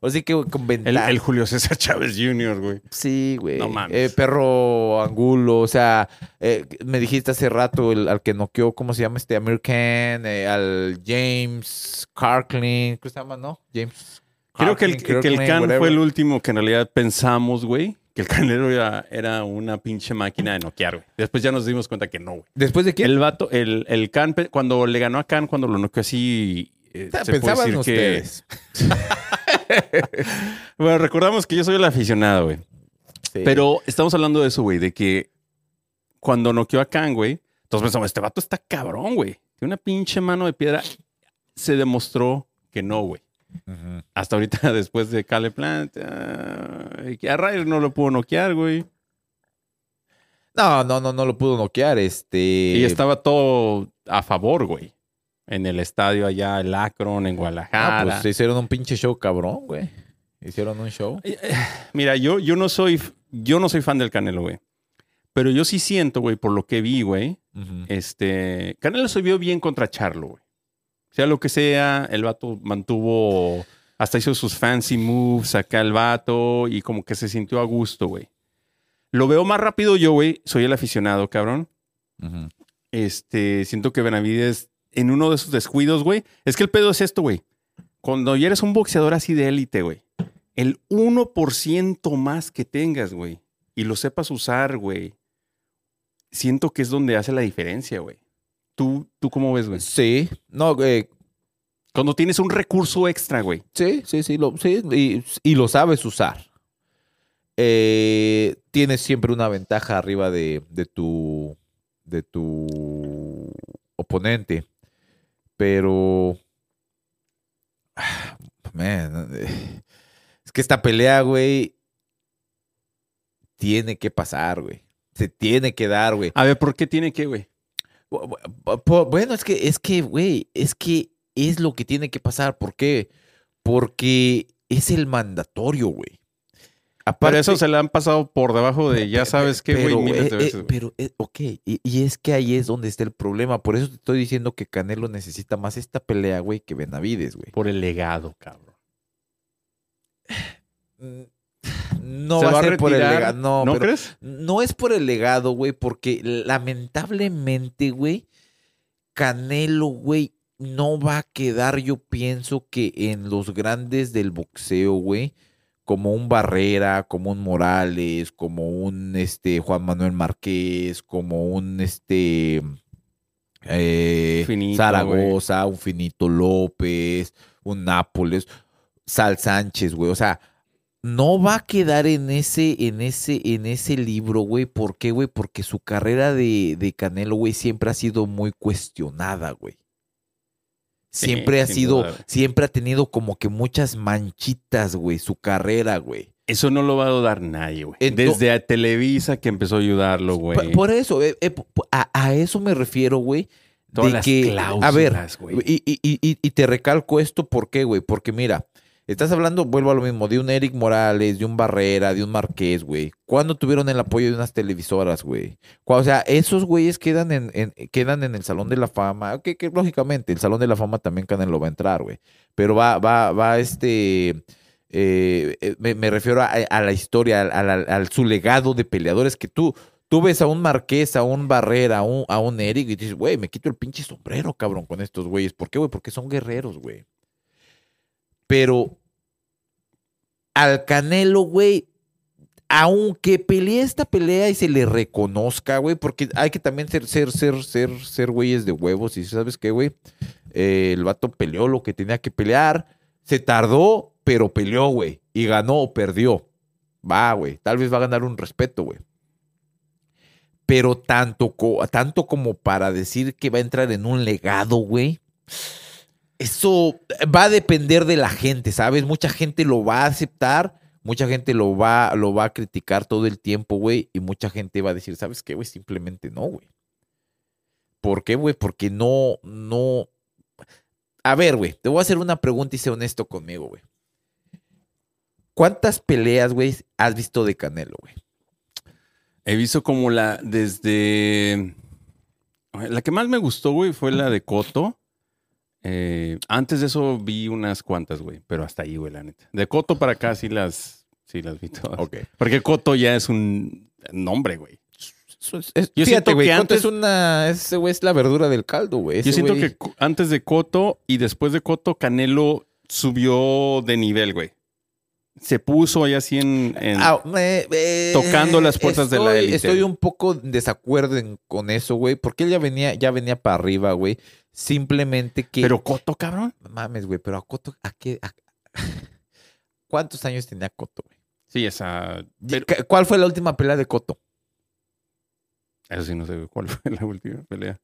Así que güey, con ventajas. el Julio César Chávez Jr., güey. Sí, güey. No mames. Eh, perro Angulo, o sea, eh, me dijiste hace rato el, al que noqueó, ¿cómo se llama este? Amir Khan, eh, al James Carklin, ¿qué se llama, no? James. Creo que el, Carklin, que el Kirkland, whatever. fue el último que en realidad pensamos, güey, que el Canelo era, era una pinche máquina de noquear, güey. Después ya nos dimos cuenta que no, güey. ¿Después de quién? El vato, el, el Can, pe- cuando le ganó a Can, cuando lo noqueó así, eh, puede pensaban que... ustedes. [LAUGHS] Bueno, recordamos que yo soy el aficionado, güey. Sí. Pero estamos hablando de eso, güey, de que cuando noqueó a Can, güey, entonces pensamos, este vato está cabrón, güey. Tiene una pinche mano de piedra. Se demostró que no, güey. Hasta ahorita, [LAUGHS] después de Cale Plant, ah, que a Ryder no lo pudo noquear, güey. No, no, no, no lo pudo noquear. Este. Y estaba todo a favor, güey. En el estadio allá, el Akron, en Ah, Guadalajara. pues se hicieron un pinche show cabrón, güey. Hicieron un show. Eh, eh, Mira, yo, yo no soy, yo no soy fan del Canelo, güey. Pero yo sí siento, güey, por lo que vi, güey. Este. Canelo se vio bien contra Charlo, güey. Sea lo que sea, el vato mantuvo. Hasta hizo sus fancy moves acá el vato y como que se sintió a gusto, güey. Lo veo más rápido yo, güey. Soy el aficionado, cabrón. Este, siento que Benavides, en uno de sus descuidos, güey. Es que el pedo es esto, güey. Cuando ya eres un boxeador así de élite, güey. El 1% más que tengas, güey. Y lo sepas usar, güey. Siento que es donde hace la diferencia, güey. ¿Tú, ¿Tú cómo ves, güey? Sí. No, eh, Cuando tienes un recurso extra, güey. Sí, sí, sí, lo, sí y, y lo sabes usar. Eh, tienes siempre una ventaja arriba de, de tu de tu oponente. Pero [SIGHS] man, es que esta pelea, güey, tiene que pasar, güey. Se tiene que dar, güey. A ver, ¿por qué tiene que, güey? Bu- bu- bu- Bueno, es que, es que, güey, es que es lo que tiene que pasar. ¿Por qué? Porque es el mandatorio, güey. Para Aparte, eso se le han pasado por debajo de ya sabes qué, güey, pero, miles eh, de eh, veces. güey. pero, eh, ok, y, y es que ahí es donde está el problema. Por eso te estoy diciendo que Canelo necesita más esta pelea, güey, que Benavides, güey. Por el legado, cabrón. [SIGHS] No ¿Se va, va a ser por el legado. No, ¿No pero- crees? No es por el legado, güey, porque lamentablemente, güey, Canelo, güey, no va a quedar, yo pienso que en los grandes del boxeo, güey, como un Barrera, como un Morales, como un este Juan Manuel Márquez, como un este güey. Finito, Zaragoza, un Finito López, un Nápoles, Sal Sánchez, güey. O sea, no va a quedar en ese, en ese, en ese libro, güey. ¿Por qué, güey? Porque su carrera de, de Canelo, güey, siempre ha sido muy cuestionada, güey. Sí, Siempre ha sido, duda, siempre ha tenido como que muchas manchitas, güey, su carrera, güey. Eso no lo va a dudar nadie, güey. Desde a Televisa que empezó a ayudarlo, güey. por eso, eh, eh, a, a eso me refiero, güey. Todas de las que, a ver, güey. y, y- y- y- y te recalco esto, ¿por qué, güey? Porque mira, estás hablando, vuelvo a lo mismo, de un Eric Morales, de un Barrera, de un Marqués, güey. ¿Cuándo tuvieron el apoyo de unas televisoras, güey? O sea, esos güeyes quedan en, quedan en el Salón de la Fama, que, lógicamente el Salón de la Fama también Canelo va a entrar, güey. Pero va, va, va este... eh, eh, me, refiero a, la historia, al, su legado de peleadores que tú, tú ves a un Marqués, a un Barrera, a un Eric y dices, güey, me quito el pinche sombrero, cabrón, con estos güeyes. ¿Por qué, güey? Porque son guerreros, güey. Pero al Canelo, güey, aunque pelee esta pelea y se le reconozca, güey, porque hay que también ser, ser, ser, ser, ser güeyes de huevos. Y sabes qué, güey, Eh, el vato peleó lo que tenía que pelear, se tardó, pero peleó, güey, y ganó o perdió. Va, güey, tal vez va a ganar un respeto, güey. Pero tanto, tanto como para decir que va a entrar en un legado, güey. Eso va a depender de la gente, ¿sabes? Mucha gente lo va a aceptar, mucha gente lo va, lo va a criticar todo el tiempo, güey, y mucha gente va a decir, ¿sabes qué, güey? Simplemente no, güey. ¿Por qué, güey? Porque no, no. A ver, güey, te voy a hacer una pregunta y sé honesto conmigo, güey. ¿Cuántas peleas, güey, has visto de Canelo, güey? He visto como la desde. La que más me gustó, güey, fue la de Coto. Eh, antes de eso vi unas cuantas, güey, pero hasta ahí, güey, la neta. De Coto para acá sí las, sí las vi todas. Ok. Porque Coto ya es un nombre, güey. Es- es- Yo fíjate, siento güey, antes- es una. Ese güey es la verdura del caldo, güey. Yo siento que antes de Coto y después de Coto, Canelo subió de nivel, güey. Se puso ahí así en. en- Ah, me- eh, Tocando las puertas de la élite, Estoy un poco en desacuerdo en- con eso, güey, porque él ya venía, ya venía para arriba, güey. Simplemente que. Pero Coto, cabrón. Mames, güey, pero a Coto, ¿a qué? a- [LAUGHS] ¿Cuántos años tenía Coto, güey? Sí, esa. pero- ¿Qué- ¿Cuál fue la última pelea de Coto? eso sí, no sé cuál [LAUGHS] fue la última pelea.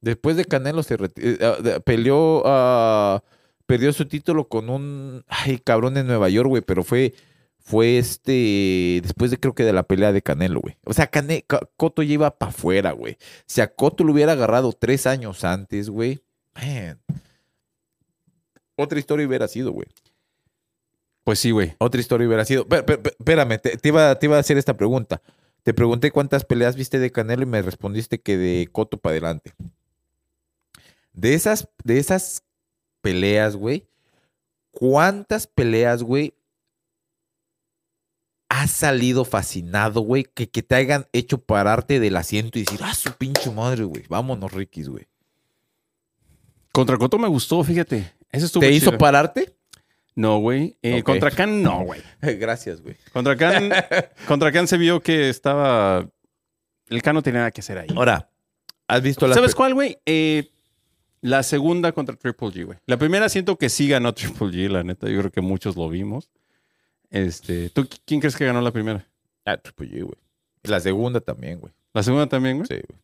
Después de Canelo se reti- eh, ah, peleó, ah, perdió su título con un, ay, cabrón en Nueva York, güey, pero fue, fue este, después de creo que de la pelea de Canelo, güey. O sea, Cane- Cotto ya iba para afuera, güey. Si a Cotto lo hubiera agarrado tres años antes, güey, man, otra historia hubiera sido, güey. Pues sí, güey. Otra historia hubiera sido. Pe- pe- pe- Espérame, te, te iba, te iba a hacer esta pregunta. Te pregunté cuántas peleas viste de Canelo y me respondiste que de Coto para adelante. De esas, de esas peleas, güey, ¿cuántas peleas, güey, has salido fascinado, güey, que, que te hayan hecho pararte del asiento y decir, ah, su pinche madre, güey, vámonos, Rikis, güey? Contra Coto me gustó, fíjate. Estuvo ¿Te hizo pararte? No, güey. Eh. Contra Khan, no, [LAUGHS] güey. Gracias, güey. Contra Khan, [LAUGHS] contra Khan se vio que estaba. El Khan no tenía nada que hacer ahí. Ahora, ¿has visto las ¿Sabes cuál, güey? Eh, la segunda contra Triple G, güey. La primera siento que sí ganó Triple G, la neta. Yo creo que muchos lo vimos. Este, ¿Tú qui- quién crees que ganó la primera? Ah, Triple G, güey. La segunda también, güey. ¿La segunda también, güey? Sí, güey.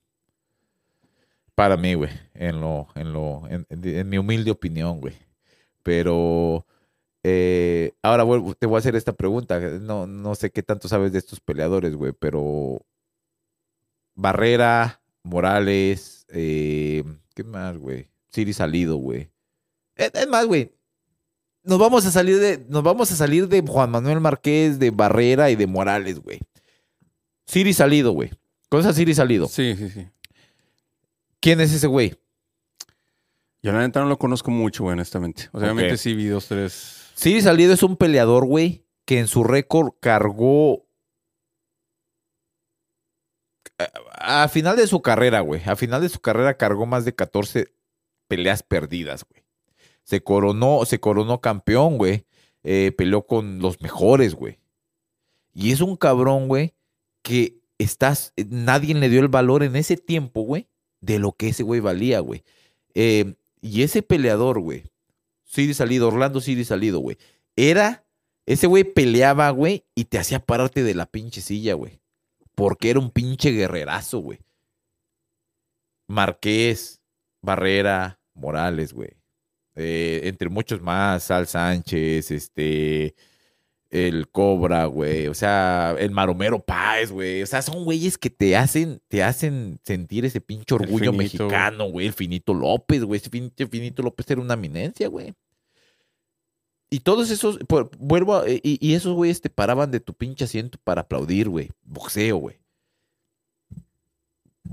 Para mí, güey. En lo, en lo, en, en- mi humilde opinión, güey. Pero eh, ahora te voy a hacer esta pregunta. No, no sé qué tanto sabes de estos peleadores, güey, pero Barrera, Morales, eh, ¿qué más, güey? Siri Salido, güey. Es, es más, güey. Nos vamos a salir de, nos vamos a salir de Juan Manuel Márquez, de Barrera y de Morales, güey. Siri Salido, güey. ¿Conoces a Siri Salido? Sí, sí, sí. ¿Quién es ese güey? Yo la neta no lo conozco mucho, güey, honestamente. O sea. Obviamente sí vi dos, tres. Siri Salido es un peleador, güey, que en su récord cargó. A, a final de su carrera, güey. A final de su carrera cargó más de 14 peleas perdidas, güey. Se coronó, se coronó campeón, güey. Eh, peleó con los mejores, güey. Y es un cabrón, güey, que estás. Nadie le dio el valor en ese tiempo, güey. de lo que ese güey valía, güey. Eh, y ese peleador, güey, Siri Salido, Orlando Siri Salido, güey, era, ese güey peleaba, güey, y te hacía pararte de la pinche silla, güey. Porque era un pinche guerrerazo, güey. Marqués, Barrera, Morales, güey. Eh, entre muchos más, Sal Sánchez, este, el Cobra, güey. O sea, el Maromero Páez, güey. O sea, son güeyes que te hacen, te hacen sentir ese pinche orgullo Finito, mexicano, güey. El Finito López, güey. Ese pinche Finito López era una eminencia, güey. Y todos esos, vuelvo a- y, y esos güeyes te paraban de tu pinche asiento para aplaudir, güey. Boxeo, güey.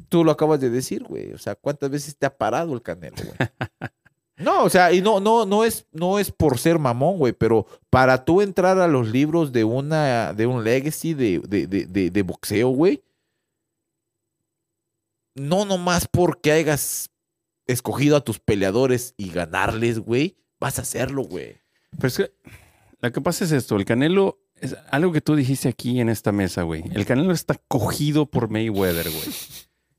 Tú lo acabas de decir, güey. O sea, ¿cuántas veces te ha parado el canelo, güey? [LAUGHS] No, o sea, y no, no, no es, no es por ser mamón, güey, pero para tú entrar a los libros de una, de un legacy de, de, de, de- boxeo, güey. No nomás porque hayas escogido a tus peleadores y ganarles, güey, vas a hacerlo, güey. Pero es que lo que pasa es esto, el Canelo es algo que tú dijiste aquí en esta mesa, güey. El Canelo está cogido por Mayweather, güey.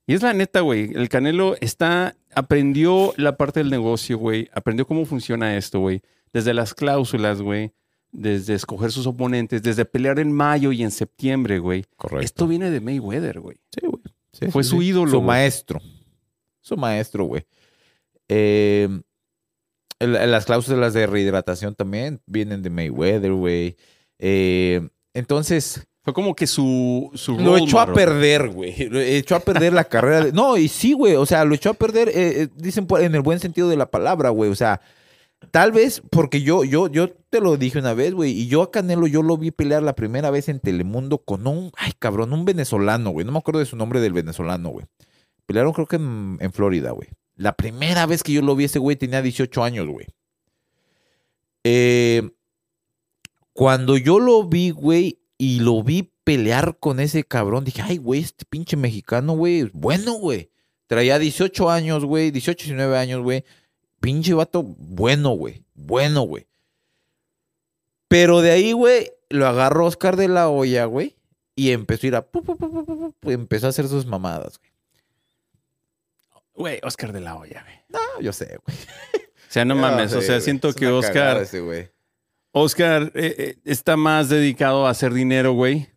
Y es la neta, güey. El Canelo está, aprendió la parte del negocio, güey. Aprendió cómo funciona esto, güey. Desde las cláusulas, güey. Desde escoger sus oponentes, desde pelear en mayo y en septiembre, güey. Correcto. Esto viene de Mayweather, güey. Sí, güey. Sí, Fue sí, su sí. ídolo, Su maestro. Su maestro, güey. Eh, las cláusulas de rehidratación también vienen de Mayweather, güey. Eh, entonces, Fue como que su, su lo echó a perder, güey. Lo echó a perder la carrera. de- No, y sí, güey. O sea, lo echó a perder, eh, eh, dicen en el buen sentido de la palabra, güey. O sea, tal vez porque yo, yo, yo te lo dije una vez, güey. Y yo a Canelo, yo lo vi pelear la primera vez en Telemundo con un, ay, cabrón, un venezolano, güey. No me acuerdo de su nombre del venezolano, güey. Pelearon creo que en, en Florida, güey. La primera vez que yo lo vi, ese güey tenía 18 años, güey. Eh, cuando yo lo vi, güey, y lo vi pelear con ese cabrón, dije, ay, güey, este pinche mexicano, güey, es bueno, güey. Traía 18 años, güey, 18, 19 años, güey. Pinche vato, bueno, güey, bueno, güey. Pero de ahí, güey, lo agarró Oscar de la Hoya, güey, y empezó a ir a... pu, empezó a hacer sus mamadas, güey. Güey, Oscar de la Hoya, güey. No, yo sé, güey. O sea, no [LAUGHS] mames. sé, o sea, siento que Oscar... ese. Oscar eh, eh, está más dedicado a hacer dinero, güey.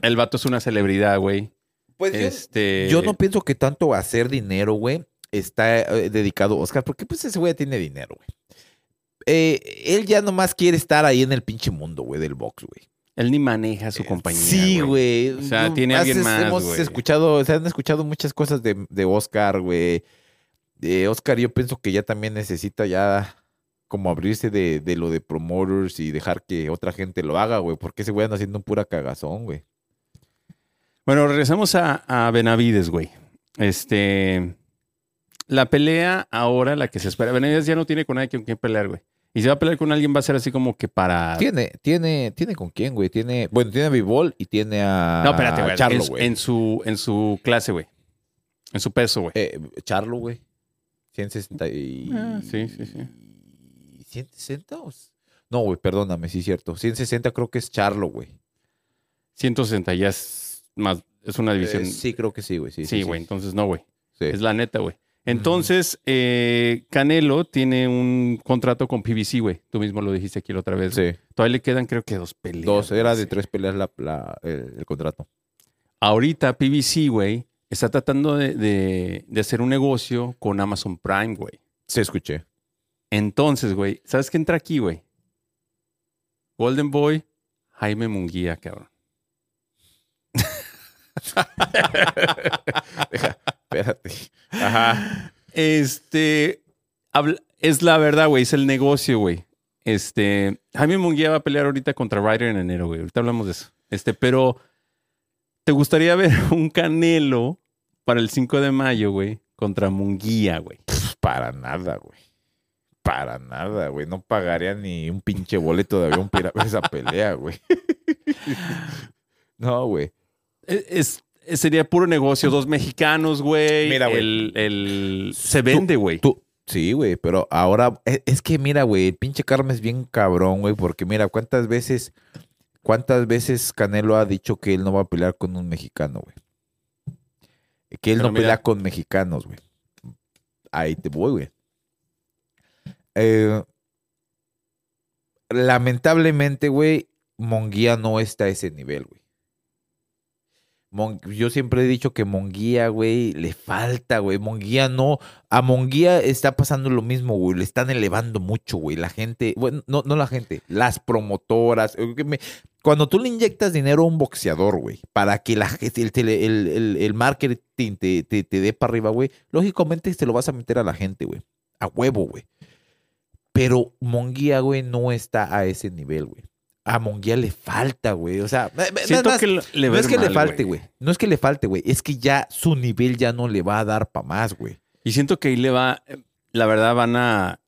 El vato es una celebridad, güey. Pues yo- Este. Yo no pienso que tanto hacer dinero, güey, está eh, dedicado a Oscar, porque pues ese güey tiene dinero, güey. Eh, él ya nomás quiere estar ahí en el pinche mundo, güey, del box, güey. Él ni maneja su compañía. Sí, güey. O sea, tiene alguien más, Hemos güey. escuchado, se han escuchado muchas cosas de, de Oscar, güey. Oscar, yo pienso que ya también necesita ya como abrirse de, de lo de promoters y dejar que otra gente lo haga, güey, porque ese güey anda haciendo un pura cagazón, güey. Bueno, regresamos a, a Benavides, güey. Este. La pelea ahora, la que se espera. Benavides ya no tiene con nadie con quien pelear, güey. Y si va a pelear con alguien, va a ser así como que para. Tiene, tiene, tiene con quién, güey. Tiene, bueno, tiene a Bivol y tiene a No, espérate, güey. Charlo, en, güey. en su, en su clase, güey. En su peso, güey. Eh, Charlo, güey. 160 y... Ah, sí, sí, sí. ¿160? o s- No, güey, perdóname, sí es cierto. 160 creo que es Charlo, güey. 160 ya es más. Es una división. Eh, sí, creo que sí, güey. Sí, sí, güey. Entonces, no, güey. Sí. Es la neta, güey. Entonces, eh, Canelo tiene un contrato con PBC, güey. Tú mismo lo dijiste aquí la otra vez. Sí. Todavía le quedan, creo que dos peleas. Dos, era güey. de tres peleas la, la- el, el contrato. Ahorita PBC, güey, está tratando de, de- de hacer un negocio con Amazon Prime, güey. Sí, escuché. Entonces, güey, ¿sabes qué entra aquí, güey? Golden Boy, Jaime Munguía, cabrón. [LAUGHS] Espérate. Ajá. Este, habla- es la verdad, güey, es el negocio, güey. Este, Jaime Munguía va a pelear ahorita contra Ryder en enero, güey. Ahorita hablamos de eso. Este, pero ¿te gustaría ver [LAUGHS] un Canelo para el 5 de mayo, güey, contra Munguía, güey? Para nada, güey. Para nada, güey. No pagaría ni un pinche boleto de avión para esa pelea, güey. No, güey. Es, es- sería puro negocio, dos mexicanos, güey. Mira, güey. El, el- se vende, güey. Tú, sí, güey, pero ahora es, es que mira, güey, el pinche Carmen es bien cabrón, güey, porque mira, cuántas veces, cuántas veces Canelo ha dicho que él no va a pelear con un mexicano, güey. Que él Pero no mira. pelea con mexicanos, güey. Ahí te voy, güey. Eh, lamentablemente, güey, Monguía no está a ese nivel, güey. Yo siempre he dicho que Monguía, güey, le falta, güey. Monguía no. A Monguía está pasando lo mismo, güey. Le están elevando mucho, güey. La gente, bueno, no, no la gente, las promotoras. eh, Cuando tú le inyectas dinero a un boxeador, güey, para que la, el, el, el- el marketing te, te, te dé para arriba, güey, lógicamente se lo vas a meter a la gente, güey. A huevo, güey. Pero Monguía, güey, no está a ese nivel, güey. A Monguía le falta, güey. O sea, Siento que le no es que le falte, güey. No es que le falte, güey. Es que ya su nivel ya no le va a dar para más, güey. Y siento que ahí le va, la verdad van a,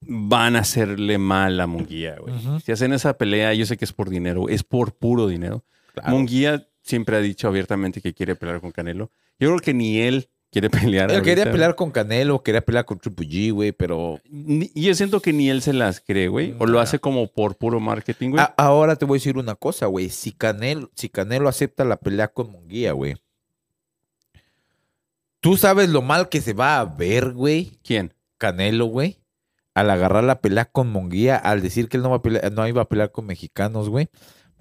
van a hacerle mal a Munguía, güey. Si hacen esa pelea, yo sé que es por dinero, es por puro dinero. Claro. Munguía siempre ha dicho abiertamente que quiere pelear con Canelo. Yo creo que ni él quiere pelear. Él quería ahorita. pelear con Canelo, quería pelear con Triple G, güey, pero y yo siento que ni él se las cree, güey. O lo Nah. hace como por puro marketing, güey. Ahora te voy a decir una cosa, güey. Si Canelo, si Canelo acepta la pelea con Monguía, güey. Tú sabes lo mal que se va a ver, güey. ¿Quién? Canelo, güey. Al agarrar la pelea con Monguía, al decir que él no, va a pelear- no iba a pelear con mexicanos, güey.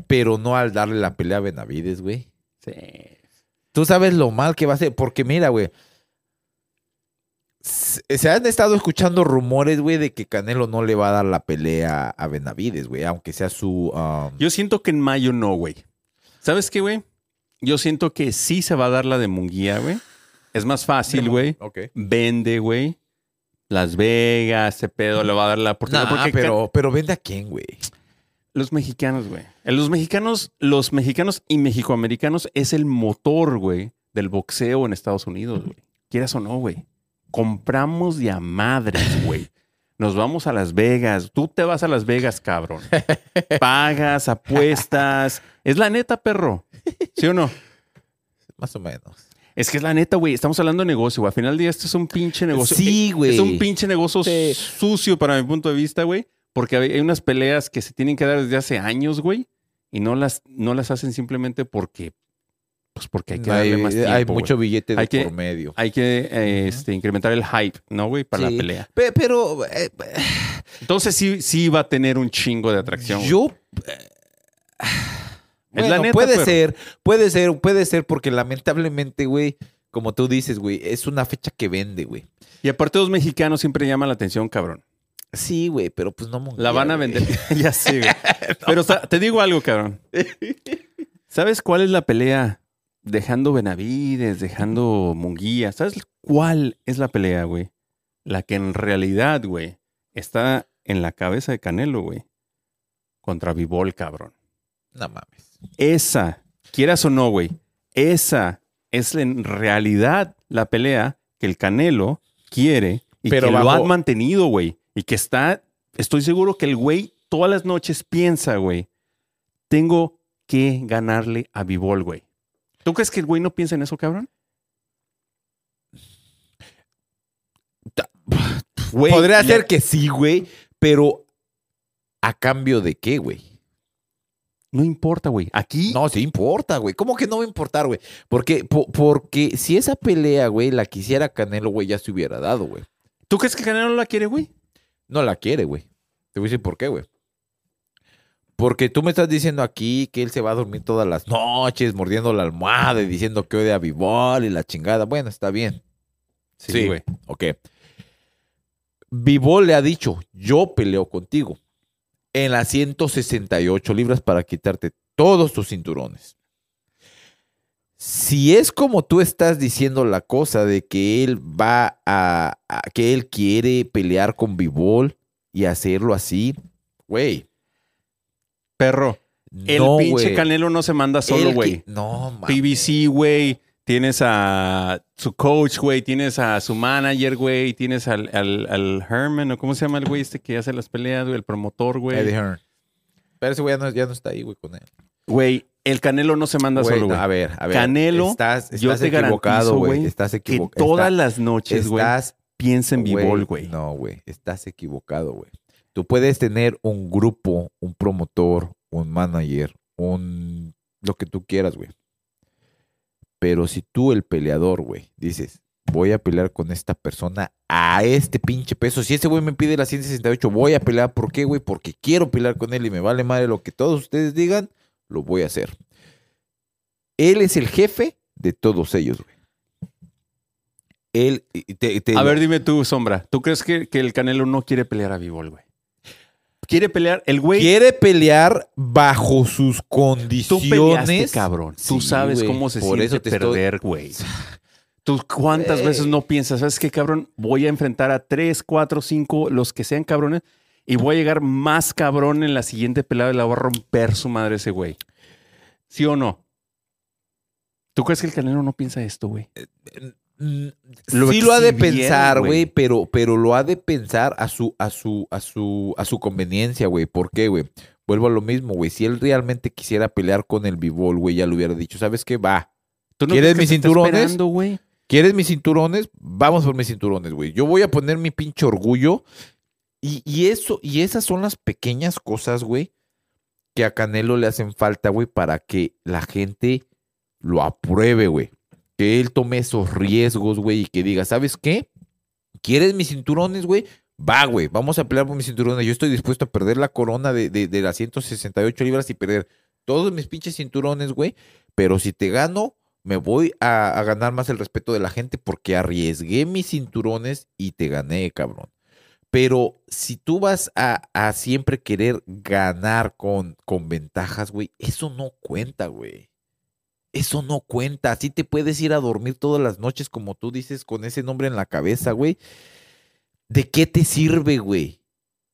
Pero no al darle la pelea a Benavides, güey. Sí. Tú sabes lo mal que va a ser. Porque mira, güey. Se han estado escuchando rumores, güey, de que Canelo no le va a dar la pelea a Benavides, güey. Aunque sea su... um, Yo siento que en mayo no, güey. ¿Sabes qué, güey? Yo siento que sí se va a dar la de Munguía, güey. Es más fácil, güey. Ok. Vende, güey. Las Vegas, ese pedo, le va a dar la oportunidad. Nah, porque pero, pero vende a quién, güey. Los mexicanos, güey. Eh, Los mexicanos, los mexicanos y mexicoamericanos es el motor, güey, del boxeo en Estados Unidos, güey. Quieras o no, güey. Compramos de a madres, güey. Nos vamos a Las Vegas. Tú te vas a Las Vegas, cabrón. [LAUGHS] Pagas, apuestas. Es la neta, perro. ¿Sí o no? Más o menos. Es que es la neta, güey. Estamos hablando de negocio, güey. Al final del día, esto es un pinche negocio. Sí, güey. Es un pinche negocio Sí. sucio para mi punto de vista, güey. Porque hay unas peleas que se tienen que dar desde hace años, güey. Y no las, no las hacen simplemente porque. Pues porque hay que darle hay, más tiempo. hay güey. mucho billete de Hay que- por medio. Hay que eh, este, incrementar el hype, ¿no, güey? Para Sí. la pelea. Pe- Pero, eh, Entonces sí, sí va a tener un chingo de atracción. yo... Bueno, neta, puede pero- ser, puede ser, puede ser, porque lamentablemente, güey, como tú dices, güey, es una fecha que vende, güey. Y aparte, los mexicanos siempre llaman la atención, cabrón. Sí, güey, pero pues no Munguía, La van a vender. [LAUGHS] [LAUGHS] ya sé, güey. Pero o sea, te digo algo, cabrón. ¿Sabes cuál es la pelea? Dejando Benavides, dejando Munguía. ¿Sabes cuál es la pelea, güey? La que en realidad, güey, está en la cabeza de Canelo, güey. Contra Vivol, cabrón. No mames. Esa, quieras o no, güey, esa es en realidad la pelea que el Canelo quiere y Pero que lo han mantenido, güey. Y que está, estoy seguro que el güey todas las noches piensa, güey, tengo que ganarle a Bivol, güey. ¿Tú crees que el güey no piensa en eso, cabrón? Güey, Podría ser que sí, güey, pero ¿a cambio de qué, güey? No importa, güey. Aquí, No, sí importa, güey. ¿Cómo que no va a importar, güey? Porque, po- porque si esa pelea, güey, la quisiera Canelo, güey, ya se hubiera dado, güey. ¿tú crees que Canelo la quiere, güey? No la quiere, güey. Te voy a decir por qué, güey. Porque tú me estás diciendo aquí que él se va a dormir todas las noches mordiendo la almohada y diciendo que odia a Vivol y la chingada. Bueno, está bien. Sí, güey. Ok. Vivol le ha dicho, yo peleo contigo en las 168 libras para quitarte todos tus cinturones. Si es como tú estás diciendo la cosa de que él va a, a- que él quiere pelear con Vivol y hacerlo así, güey. Perro, el no, pinche güey. Canelo no se manda solo, güey. No, mames. PBC, güey. Tienes a su coach, güey. Tienes a su manager, güey. Tienes al, al, al Herman, o cómo se llama el güey este que hace las peleas, güey. El promotor, Eddie güey. Hearn. Pero ese güey ya no, ya no está ahí, güey, con él. Güey, el Canelo no se manda Güey, solo, no, güey. a ver, a ver. Canelo, estás, estás yo te equivocado, güey. Estás Que equivocado. todas las noches, güey, estás, piensa en B-Ball, güey. No, güey. Estás equivocado, güey. Tú puedes tener un grupo, un promotor, un manager, un lo que tú quieras, güey. Pero si tú, el peleador, güey, dices, voy a pelear con esta persona a este pinche peso. Si ese güey me pide la 168, voy a pelear. ¿Por qué, güey? Porque quiero pelear con él y me vale madre lo que todos ustedes digan, lo voy a hacer. Él es el jefe de todos ellos, güey. Él, te- te- A ver, dime tú, Sombra. ¿Tú crees que, que el Canelo no quiere pelear a Bivol, güey? Quiere pelear. El güey. quiere pelear bajo sus Tú condiciones. peleaste, cabrón. Tú sabes güey. cómo se Por siente eso te estoy- perder, güey. ¿Tú cuántas veces no piensas, sabes qué, cabrón? Voy a enfrentar a tres, cuatro, cinco, los que sean cabrones, y voy a llegar más cabrón en la siguiente pelea y la voy a romper su madre ese güey. ¿Sí o no? ¿Tú crees que el Canelo no piensa esto, güey? Mm, Lo sí lo ha de pensar, güey. pero, pero lo ha de pensar a su, a su, a su, a su conveniencia, güey. ¿Por qué, güey? Vuelvo a lo mismo, güey. Si él realmente quisiera pelear con el Bivol, güey, ya le hubiera dicho, ¿sabes qué? Va. ¿Tú no ¿Quieres mis cinturones? ¿Quieres mis cinturones? Vamos por mis cinturones, güey. Yo voy a poner mi pinche orgullo. Y, eso, y esas son las pequeñas cosas, güey, que a Canelo le hacen falta, güey, para que la gente lo apruebe, güey. Que él tome esos riesgos, güey, y que diga, ¿sabes qué? ¿Quieres mis cinturones, güey? Va, güey, vamos a pelear por mis cinturones. Yo estoy dispuesto a perder la corona de, de, de las 168 libras y perder todos mis pinches cinturones, güey. Pero si te gano, me voy a, a ganar más el respeto de la gente porque arriesgué mis cinturones y te gané, cabrón. Pero si tú vas a, siempre querer ganar con, con ventajas, güey, eso no cuenta, güey. Eso no cuenta. Así te puedes ir a dormir todas las noches, como tú dices, con ese nombre en la cabeza, güey. ¿De qué te sirve, güey?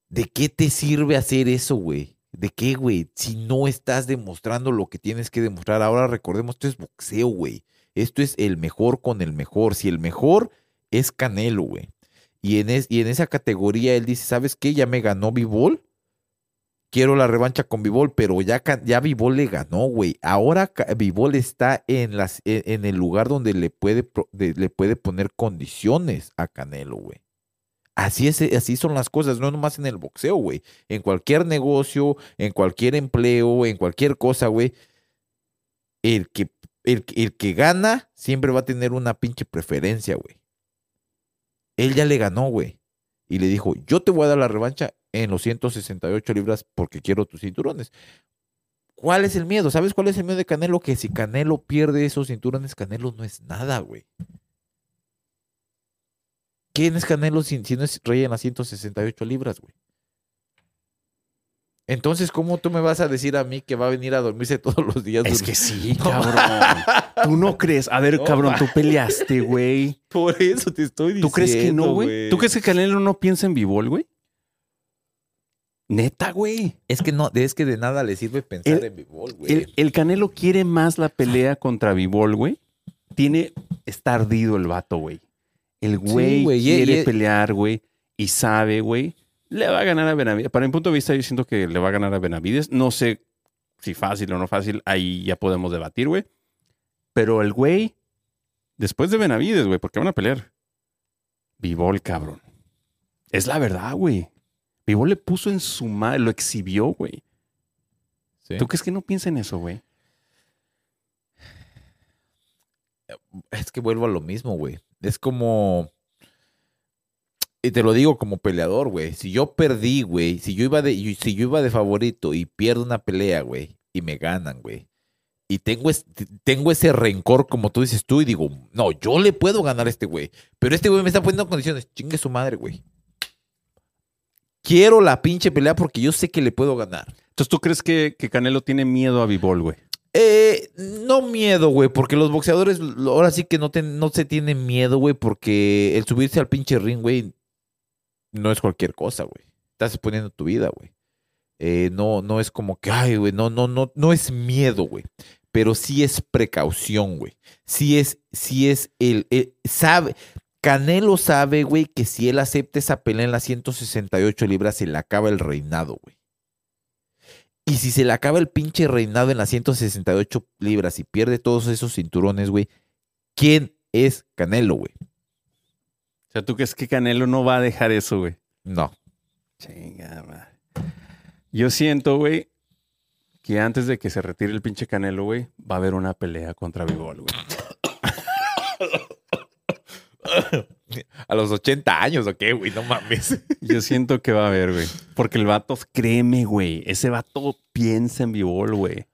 ¿De qué te sirve hacer eso, güey? ¿De qué, güey? Si no estás demostrando lo que tienes que demostrar. Ahora recordemos, esto es boxeo, güey. Esto es el mejor con el mejor. Si el mejor es Canelo, güey. Y en, esa categoría él dice, ¿sabes qué? Ya me ganó Bivol. Quiero la revancha con Bivol, pero ya, ya Bivol le ganó, güey. Ahora Bivol está en, las, en, el lugar donde le puede, poner condiciones a Canelo, güey. Así, es, así son las cosas, no nomás en el boxeo, güey. En cualquier negocio, en cualquier empleo, en cualquier cosa, güey. El que, el, que- el que gana siempre va a tener una pinche preferencia, güey. Él ya le ganó, güey. Y le dijo, yo te voy a dar la revancha en los 168 libras porque quiero tus cinturones. ¿Cuál es el miedo? ¿Sabes cuál es el miedo de Canelo? Que si Canelo pierde esos cinturones, Canelo no es nada, güey. ¿Quién es Canelo si, no es rey en las 168 libras, güey? Entonces, ¿cómo tú me vas a decir a mí que va a venir a dormirse [LAUGHS] todos los días? Es que sí, [LAUGHS] cabrón. Tú no crees. A ver, No, cabrón, tú peleaste, güey. [LAUGHS] Por eso te estoy diciendo. ¿Tú crees que no, güey? ¿Tú crees que Canelo no piensa en Bivol, güey? Neta, güey. Es que no, es que de nada le sirve pensar El- en béisbol, güey. El, el Canelo quiere más la pelea contra Bivol, güey. Tiene, está ardido el vato, güey. El güey y- quiere y- pelear, güey. Y sabe, güey. Le va a ganar a Benavides. Para mi punto de vista, yo siento que le va a ganar a Benavides. No sé si fácil o no fácil. Ahí ya podemos debatir, güey. Pero el güey, después de Benavides, güey, porque van a pelear. Bivol, cabrón. Es la verdad, güey. Bivol le puso en su madre, lo exhibió, güey. Sí. ¿Tú crees que no piensa en eso, güey? Es que vuelvo a lo mismo, güey. Es como. Y te lo digo como peleador, güey. Si yo perdí, güey. Si yo iba de, si yo iba de favorito y pierdo una pelea, güey. Y me ganan, güey. Y tengo, es- tengo ese rencor, como tú dices tú, y digo, no, yo le puedo ganar a este güey. Pero este güey me está poniendo condiciones. Chingue su madre, güey. Quiero la pinche pelea porque yo sé que le puedo ganar. Entonces, ¿tú crees que, que Canelo tiene miedo a Bivol, güey? Eh, no miedo, güey, porque los boxeadores ahora sí que no, ten- no se tienen miedo, güey, porque el subirse al pinche ring, güey, no es cualquier cosa, güey. Estás exponiendo tu vida, güey. Eh, no, no es como que, ay, güey, no, no, no, no es miedo, güey. Pero sí es precaución, güey. Sí es, sí es el, el- sabe, Canelo sabe, güey, que si él acepta esa pelea en las 168 libras, se le acaba el reinado, güey. Y si se le acaba el pinche reinado en las 168 libras y pierde todos esos cinturones, güey, ¿quién es Canelo, güey? O sea, ¿tú crees que Canelo no va a dejar eso, güey? No. Chinga, madre. Yo siento, güey, que antes de que se retire el pinche Canelo, güey, va a haber una pelea contra Bivol, güey. [COUGHS] A los 80 años, ¿o qué, güey? No mames. [LAUGHS] Yo siento que va a haber, güey. Porque el vato, créeme, güey. Ese vato piensa en b-ball, güey.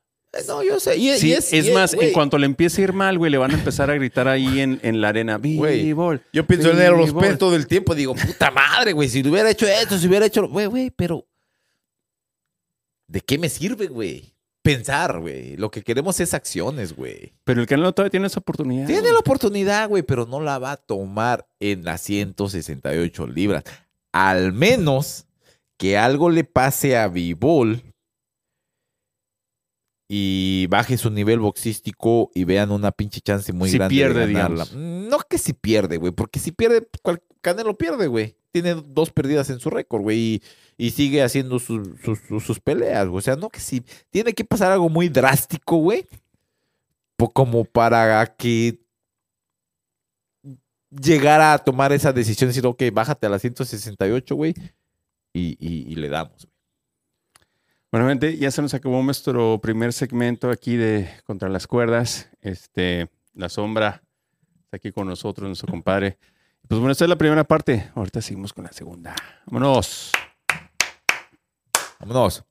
No, yo sé. Y, y Sí, es, es, y más, en cuanto le empiece a ir mal, güey, le van a empezar a gritar ahí en, en la arena. Yo pienso en el B-ball". los todo el tiempo. Digo, puta madre, güey. Si hubiera hecho esto, si hubiera hecho. Güey, güey, pero. ¿De qué me sirve, güey? Pensar, güey. Lo que queremos es acciones, güey. Pero el Canelo todavía tiene esa oportunidad. Tiene güey. la oportunidad, güey, pero no la va a tomar en las 168 libras. Al menos que algo le pase a Bivol y baje su nivel boxístico y vean una pinche chance muy Si grande pierde, de ganarla. digamos. No que si pierde, güey, porque si pierde, cual- Canelo pierde, güey. Tiene dos perdidas en su récord, güey, y, y sigue haciendo sus, sus, sus- sus peleas, güey. O sea, no que si tiene que pasar algo muy drástico, güey, como para que llegara a tomar esa decisión, decir, ok, bájate a las 168, güey, y, y- y le damos. Bueno, gente, ya se nos acabó nuestro primer segmento aquí de Contra las Cuerdas. Este, la sombra está aquí con nosotros, nuestro compadre. Pues bueno, esta es la primera parte. Ahorita seguimos con la segunda. Vámonos. Vámonos.